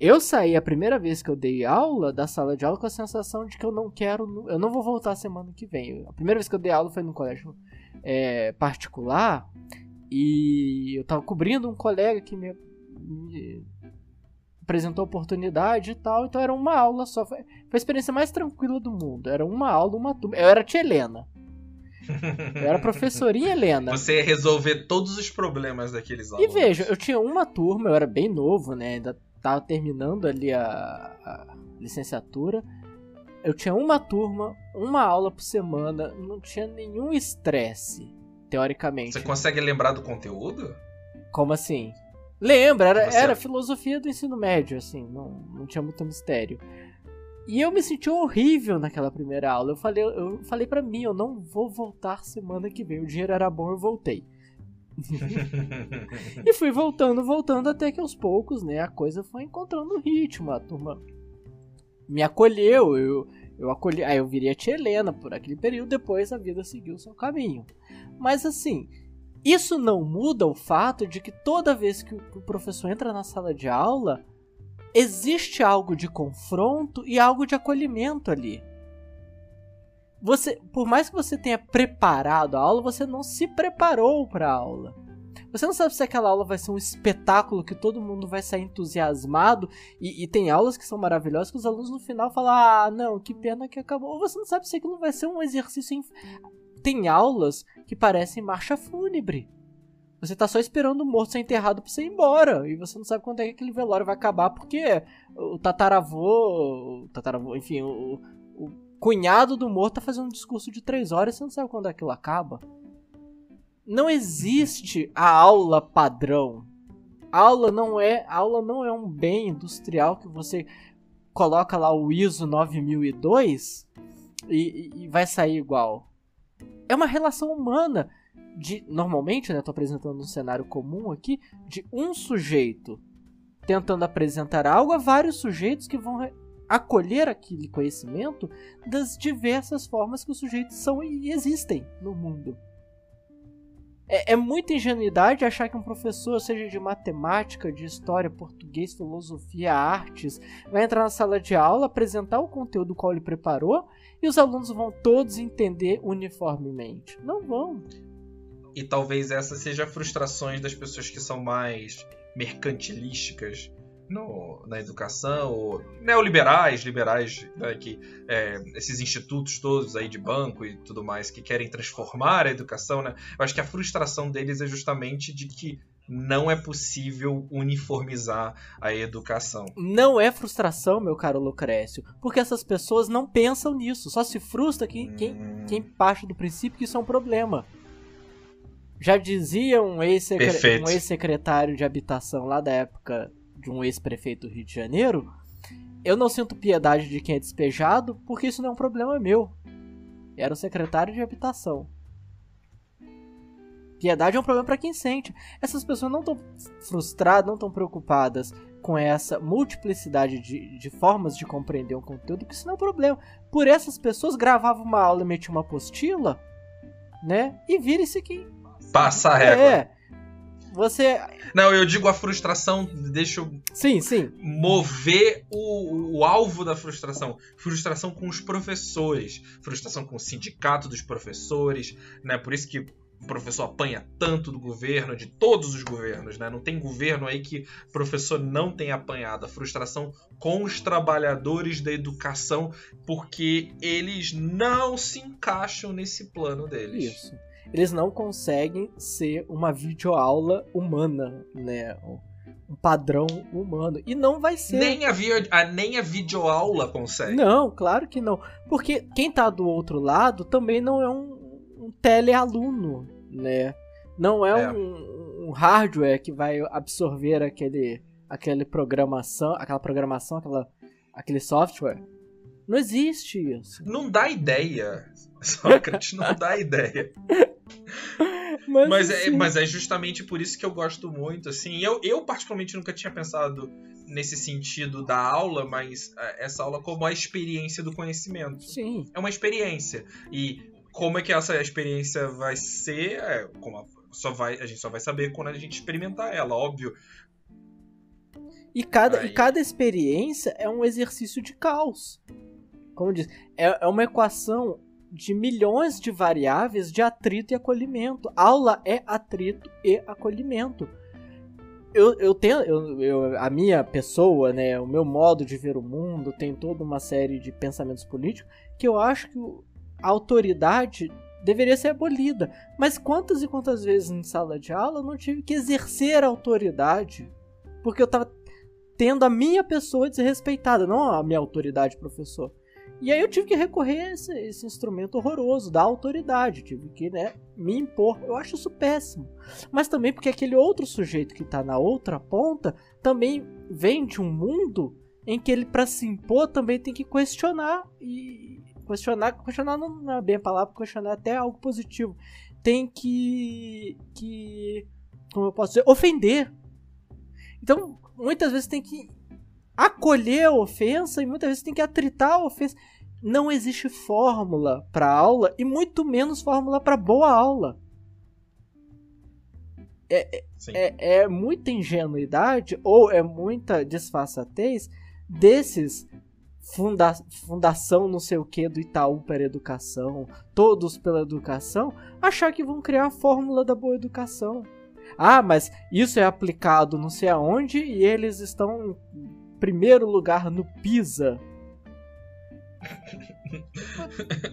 Eu saí a primeira vez que eu dei aula da sala de aula com a sensação de que eu não quero, eu não vou voltar semana que vem. A primeira vez que eu dei aula foi no colégio é, particular e eu estava cobrindo um colega que me, me apresentou oportunidade e tal, então era uma aula só. Foi, a experiência mais tranquila do mundo. Era uma aula, uma turma. Eu era tia Helena. Eu era professorinha Helena. Você ia resolver todos os problemas daqueles alunos. E veja, eu tinha uma turma, eu era bem novo, né? Ainda tava terminando ali a, a licenciatura. Eu tinha uma turma, uma aula por semana, não tinha nenhum estresse, teoricamente. Você consegue lembrar do conteúdo? Como assim? Lembra, era, Você... era filosofia do ensino médio, assim, não, não tinha muito mistério. E eu me senti horrível naquela primeira aula. Eu falei, eu falei para mim, eu não vou voltar semana que vem. O dinheiro era bom, eu voltei. e fui voltando, voltando, até que aos poucos, né, a coisa foi encontrando ritmo. A turma me acolheu, eu, eu acolhi, aí eu virei a tia Helena por aquele período, depois a vida seguiu o seu caminho. Mas assim, isso não muda o fato de que toda vez que o professor entra na sala de aula, existe algo de confronto e algo de acolhimento ali você, por mais que você tenha preparado a aula, você não se preparou para a aula. Você não sabe se aquela aula vai ser um espetáculo que todo mundo vai sair entusiasmado e, e tem aulas que são maravilhosas que os alunos no final falam: Ah, não, que pena que acabou. Ou você não sabe se aquilo vai ser um exercício. Tem aulas que parecem marcha fúnebre. Você tá só esperando o morto ser enterrado pra você ir embora. E você não sabe quando é que aquele velório vai acabar, porque o tataravô. O tataravô, enfim, o, o cunhado do morto tá fazendo um discurso de três horas e você não sabe quando aquilo acaba. Não existe a aula padrão. A aula não é, aula não é um bem industrial que você coloca lá o ISO 9002 e, e vai sair igual. É uma relação humana de normalmente, né, tô apresentando um cenário comum aqui de um sujeito tentando apresentar algo a vários sujeitos que vão acolher aquele conhecimento das diversas formas que os sujeitos são e existem no mundo. É, é muita ingenuidade achar que um professor, seja de matemática, de história, português, filosofia, artes, vai entrar na sala de aula, apresentar o conteúdo qual ele preparou e os alunos vão todos entender uniformemente. Não vão. E talvez essa seja a frustrações das pessoas que são mais mercantilísticas no, na educação, neoliberais, liberais, né, que é, esses institutos todos aí de banco e tudo mais que querem transformar a educação, né? Eu acho que a frustração deles é justamente de que não é possível uniformizar a educação. Não é frustração, meu caro Lucrécio, porque essas pessoas não pensam nisso. Só se frustra quem, hum. quem, quem parte do princípio que isso é um problema. Já dizia um ex-secretário um ex de habitação lá da época de um ex-prefeito do Rio de Janeiro, eu não sinto piedade de quem é despejado, porque isso não é um problema meu. Era o secretário de habitação. Piedade é um problema para quem sente. Essas pessoas não estão frustradas, não estão preocupadas com essa multiplicidade de, de, formas de compreender um conteúdo, porque isso não é um problema. Por essas pessoas, gravava uma aula e metia uma apostila, né? E vira isso aqui. Passa a régua. É. você. Não, eu digo a frustração, deixa eu. Sim, sim. Mover o, o alvo da frustração. Frustração com os professores, frustração com o sindicato dos professores, né? Por isso que o professor apanha tanto do governo, de todos os governos, né? Não tem governo aí que o professor não tenha apanhado. A frustração com os trabalhadores da educação, porque eles não se encaixam nesse plano deles. Isso. Eles não conseguem ser uma videoaula humana, né? Um padrão humano. E não vai ser. Nem a, a, nem a videoaula consegue. Não, claro que não. Porque quem tá do outro lado também não é um um telealuno, né? Não é, é. Um, um, hardware que vai absorver aquele, aquele programação, aquela programação, aquela, aquele software. Não existe isso. Não dá ideia. Sócrates não dá ideia. Mas, mas, é, assim... mas é justamente por isso que eu gosto muito, assim. Eu, eu particularmente nunca tinha pensado nesse sentido da aula, mas é, essa aula como a experiência do conhecimento. Sim. É uma experiência. E como é que essa experiência vai ser, é, como a, só vai, a gente só vai saber quando a gente experimentar ela, óbvio. E cada, e cada experiência é um exercício de caos. Como diz, é, é uma equação de milhões de variáveis de atrito e acolhimento. Aula é atrito e acolhimento. Eu, eu tenho. Eu, eu, a minha pessoa, né, o meu modo de ver o mundo, tem toda uma série de pensamentos políticos que eu acho que a autoridade deveria ser abolida. Mas quantas e quantas vezes em sala de aula eu não tive que exercer a autoridade porque eu estava tendo a minha pessoa desrespeitada, não a minha autoridade, professor. E aí eu tive que recorrer a esse, esse instrumento horroroso da autoridade, tive que né, me impor. Eu acho isso péssimo. Mas também porque aquele outro sujeito que está na outra ponta também vem de um mundo em que ele, para se impor, também tem que questionar e, Questionar, questionar não é bem a palavra, questionar até algo positivo. Tem que. que. Como eu posso dizer? Ofender. Então, muitas vezes tem que acolher a ofensa e muitas vezes tem que atritar a ofensa. Não existe fórmula para aula e muito menos fórmula para boa aula. É, é, é, é, muita ingenuidade ou é muita disfarçatez desses funda fundação não sei o que do Itaú para educação, todos pela educação, achar que vão criar a fórmula da boa educação. Ah, mas isso é aplicado não sei aonde e eles estão em primeiro lugar no PISA.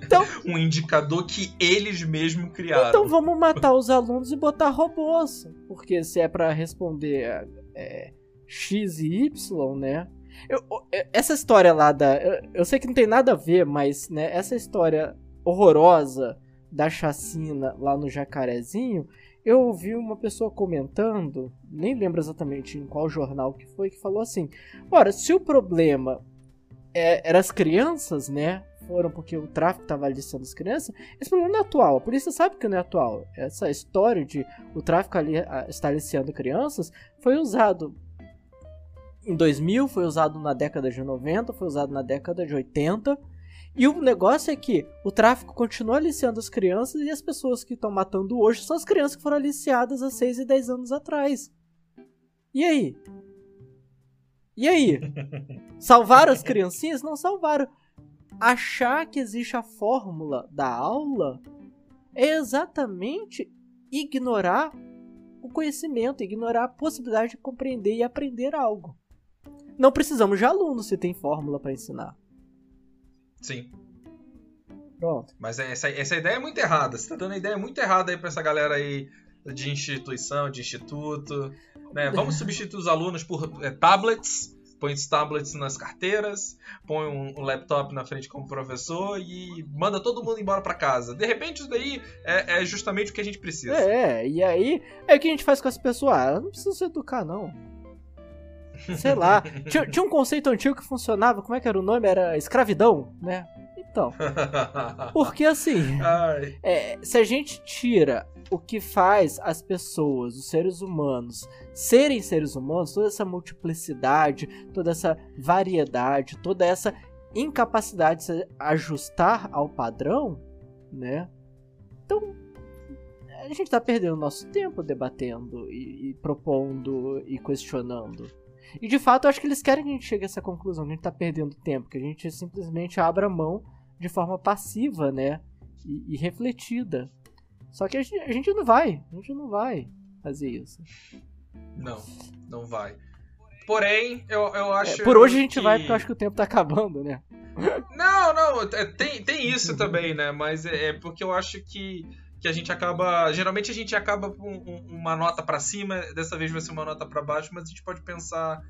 Então, um indicador que eles mesmos criaram. Então vamos matar os alunos e botar robôs. Porque se é para responder é, X e Y, né? Eu, essa história lá da. Eu, eu, sei que não tem nada a ver, mas né, essa história horrorosa da chacina lá no Jacarezinho, eu ouvi uma pessoa comentando, nem lembro exatamente em qual jornal que foi, que falou assim: Ora, se o problema é, era as crianças, né? Foram porque o tráfico estava aliciando as crianças. Esse problema não é atual. A polícia sabe que não é atual. Essa história de o tráfico ali estar aliciando crianças foi usado em 2000, foi usado na década de 90, foi usado na década de 80. E o negócio é que o tráfico continua aliciando as crianças e as pessoas que estão matando hoje são as crianças que foram aliciadas há 6 e 10 anos atrás. E aí? E aí? Salvaram as criancinhas? Não salvaram. Achar que existe a fórmula da aula é exatamente ignorar o conhecimento, ignorar a possibilidade de compreender e aprender algo. Não precisamos de alunos se tem fórmula para ensinar. Sim. Pronto. Mas é, essa, essa ideia é muito errada. Você tá dando uma ideia muito errada aí pra essa galera aí de instituição, de instituto. Né? Vamos substituir os alunos por é, tablets. Põe os tablets nas carteiras, põe um, um, laptop na frente como professor e manda todo mundo embora para casa. De repente, isso daí é, é, justamente o que a gente precisa. É, e aí é o que a gente faz com as pessoas. Ah, não precisam se educar, não. Sei lá. tinha, tinha, um conceito antigo que funcionava, como é que era o nome? Era escravidão, né? Então. Porque assim, é, se a gente tira o que faz as pessoas, os seres humanos, serem seres humanos, toda essa multiplicidade, toda essa variedade, toda essa incapacidade de se ajustar ao padrão, né? Então, a gente está perdendo nosso tempo debatendo e, e, propondo e questionando. E de fato, eu acho que eles querem que a gente chegue a essa conclusão, que a gente está perdendo tempo, que a gente simplesmente abra mão de forma passiva, né? E, e refletida. Só que a gente, a gente não vai, a gente não vai fazer isso. Não, não vai. Porém, eu, eu é, acho. É, por hoje a gente que... vai, porque eu acho que o tempo tá acabando, né? Não, não, é, tem, tem isso também, né? Mas é, é porque eu acho que, que a gente acaba. Geralmente a gente acaba com uma nota para cima, dessa vez vai ser uma nota para baixo, mas a gente pode pensar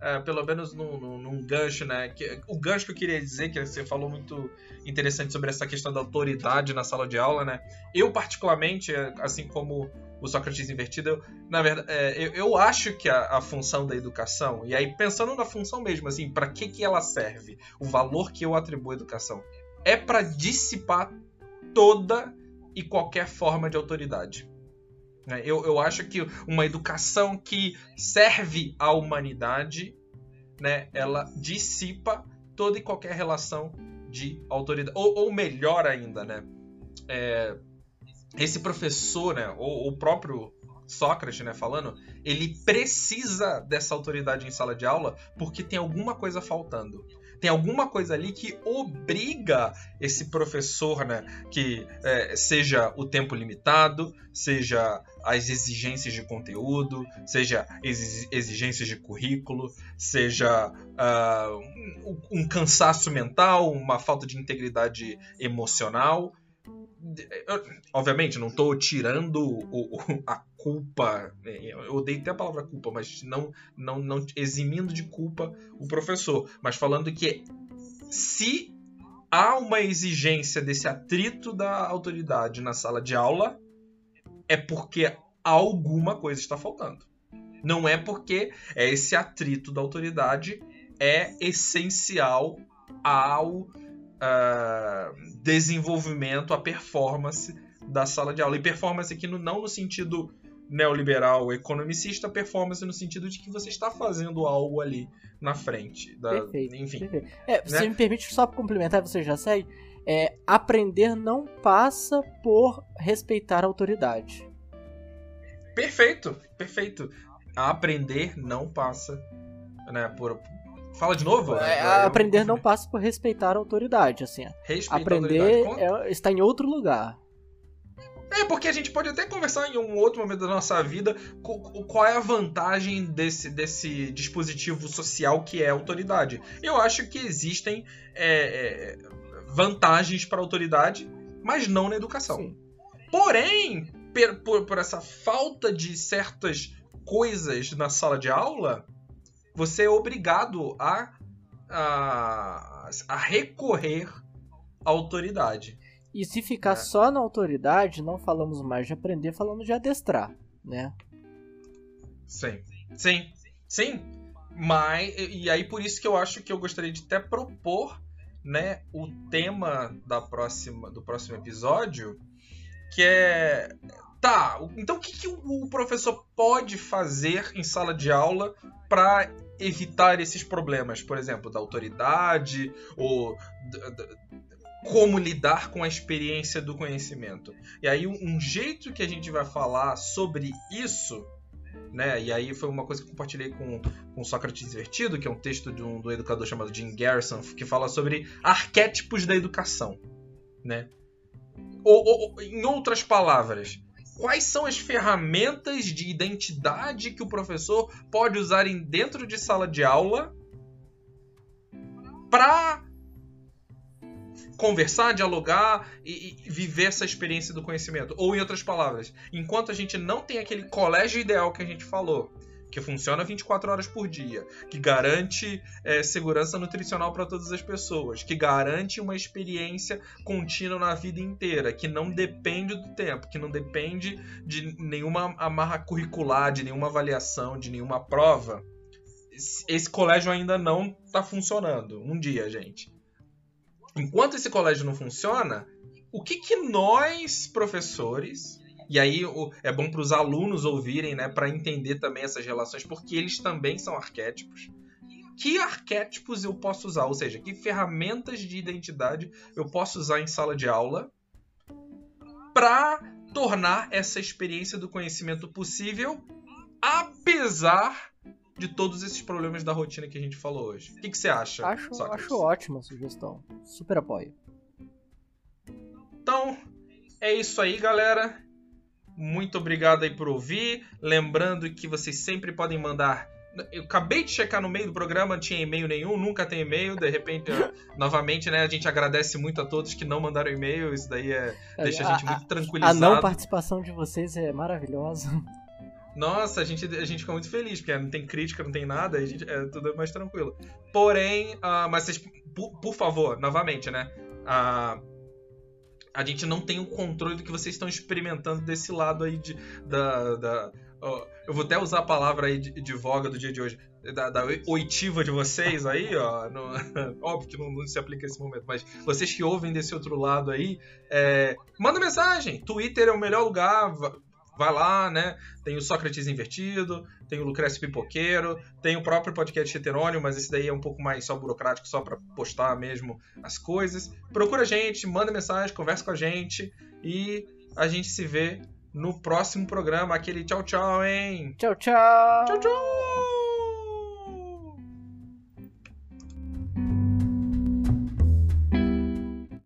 é, pelo menos num, num, num, gancho, né? Que, o gancho que eu queria dizer, que você falou muito interessante sobre essa questão da autoridade na sala de aula, né? Eu, particularmente, assim como o Sócrates invertido, eu, na verdade, é, eu, eu, acho que a, a, função da educação, e aí pensando na função mesmo, assim, para que, que ela serve? O valor que eu atribuo à educação é para dissipar toda e qualquer forma de autoridade. Né? Eu, eu acho que uma educação que serve à humanidade, né, ela dissipa toda e qualquer relação de autoridade. Ou, ou melhor ainda, né? É, esse professor, né, ou o próprio Sócrates, né, falando, ele precisa dessa autoridade em sala de aula porque tem alguma coisa faltando. Tem alguma coisa ali que obriga esse professor, né, que é, seja o tempo limitado, seja as exigências de conteúdo, seja exigências de currículo, seja uh, um, cansaço mental, uma falta de integridade emocional. Obviamente, não estou tirando o, o, a culpa, é, eu odeio até a palavra culpa, mas não, não, não eximindo de culpa o professor, mas falando que se há uma exigência desse atrito da autoridade na sala de aula, é porque alguma coisa está faltando. Não é porque esse atrito da autoridade é essencial ao uh, desenvolvimento, a performance da sala de aula. E performance aqui no, não no sentido neoliberal economicista, performance no sentido de que você está fazendo algo ali na frente. Da, perfeito, enfim. Perfeito. É, né? me permite só complementar, você já segue. É, aprender não passa por respeitar a autoridade. Perfeito, perfeito. Aprender não passa né, por, Fala de novo? É, aprender não passa por respeitar a autoridade, assim. Respeito aprender é, está em outro lugar. É, porque a gente pode até conversar em um outro momento da nossa vida qual é a vantagem desse, desse dispositivo social que é a autoridade. Eu acho que existem é, é, vantagens para a autoridade, mas não na educação. Sim. Porém, por, por, por essa falta de certas coisas na sala de aula, você é obrigado a, a, a recorrer à autoridade. E se ficar é. só na autoridade, não falamos mais de aprender, falamos de adestrar, né? Sim. Sim. Sim. Mas, e aí por isso que eu acho que eu gostaria de até propor, né, o tema da próxima, do próximo episódio, que é tá, então o que, que o professor pode fazer em sala de aula para evitar esses problemas, por exemplo, da autoridade ou como lidar com a experiência do conhecimento. E aí um jeito que a gente vai falar sobre isso, né? E aí foi uma coisa que compartilhei com, com Sócrates Invertido, que é um texto de um, do educador chamado Jim Garrison, que fala sobre arquétipos da educação, né? Ou, ou, em outras palavras, quais são as ferramentas de identidade que o professor pode usar em dentro de sala de aula para conversar, dialogar e, e, viver essa experiência do conhecimento. Ou, em outras palavras, enquanto a gente não tem aquele colégio ideal que a gente falou, que funciona 24 horas por dia, que garante é, segurança nutricional para todas as pessoas, que garante uma experiência contínua na vida inteira, que não depende do tempo, que não depende de nenhuma amarra curricular, de nenhuma avaliação, de nenhuma prova. Esse colégio ainda não está funcionando. Um dia, gente. Enquanto esse colégio não funciona, o que, que nós, professores, e aí é bom para os alunos ouvirem, né, para entender também essas relações, porque eles também são arquétipos. Que arquétipos eu posso usar? Ou seja, que ferramentas de identidade eu posso usar em sala de aula para tornar essa experiência do conhecimento possível, apesar de todos esses problemas da rotina que a gente falou hoje. O que, que você acha? Acho, Sócrates? acho ótima a sugestão. Super apoio. Então, é isso aí, galera. Muito obrigado aí por ouvir. Lembrando que vocês sempre podem mandar. Eu acabei de checar no meio do programa, não tinha e-mail nenhum, nunca tem e-mail. De repente, eu- novamente, né? A gente agradece muito a todos que não mandaram e-mail. Isso daí é, deixa a, gente muito A tranquilizado. não participação de vocês é maravilhosa. Nossa, a gente, a gente fica muito feliz, porque não tem crítica, não tem nada, a gente, é tudo mais tranquilo. Porém, ah, mas vocês, por, por favor, novamente, né? ah, a gente não tem o controle do que vocês estão experimentando desse lado aí de, da. da eu vou até usar a palavra aí de, de voga do dia de hoje. Da, da oitiva de vocês aí, ó. no- óbvio que não, não se aplica nesse momento, mas vocês que ouvem desse outro lado aí, é, manda mensagem. Twitter é o melhor lugar. Va- Vai lá, né? Tem o Sócrates Invertido, tem o Lucrécio Pipoqueiro, tem o próprio podcast Heterônimo, mas esse daí é um pouco mais só burocrático, só pra postar mesmo as coisas. Procura a gente, manda mensagem, conversa com a gente e a gente se vê no próximo programa. Aquele tchau, tchau, hein? Tchau, tchau. Tchau, tchau!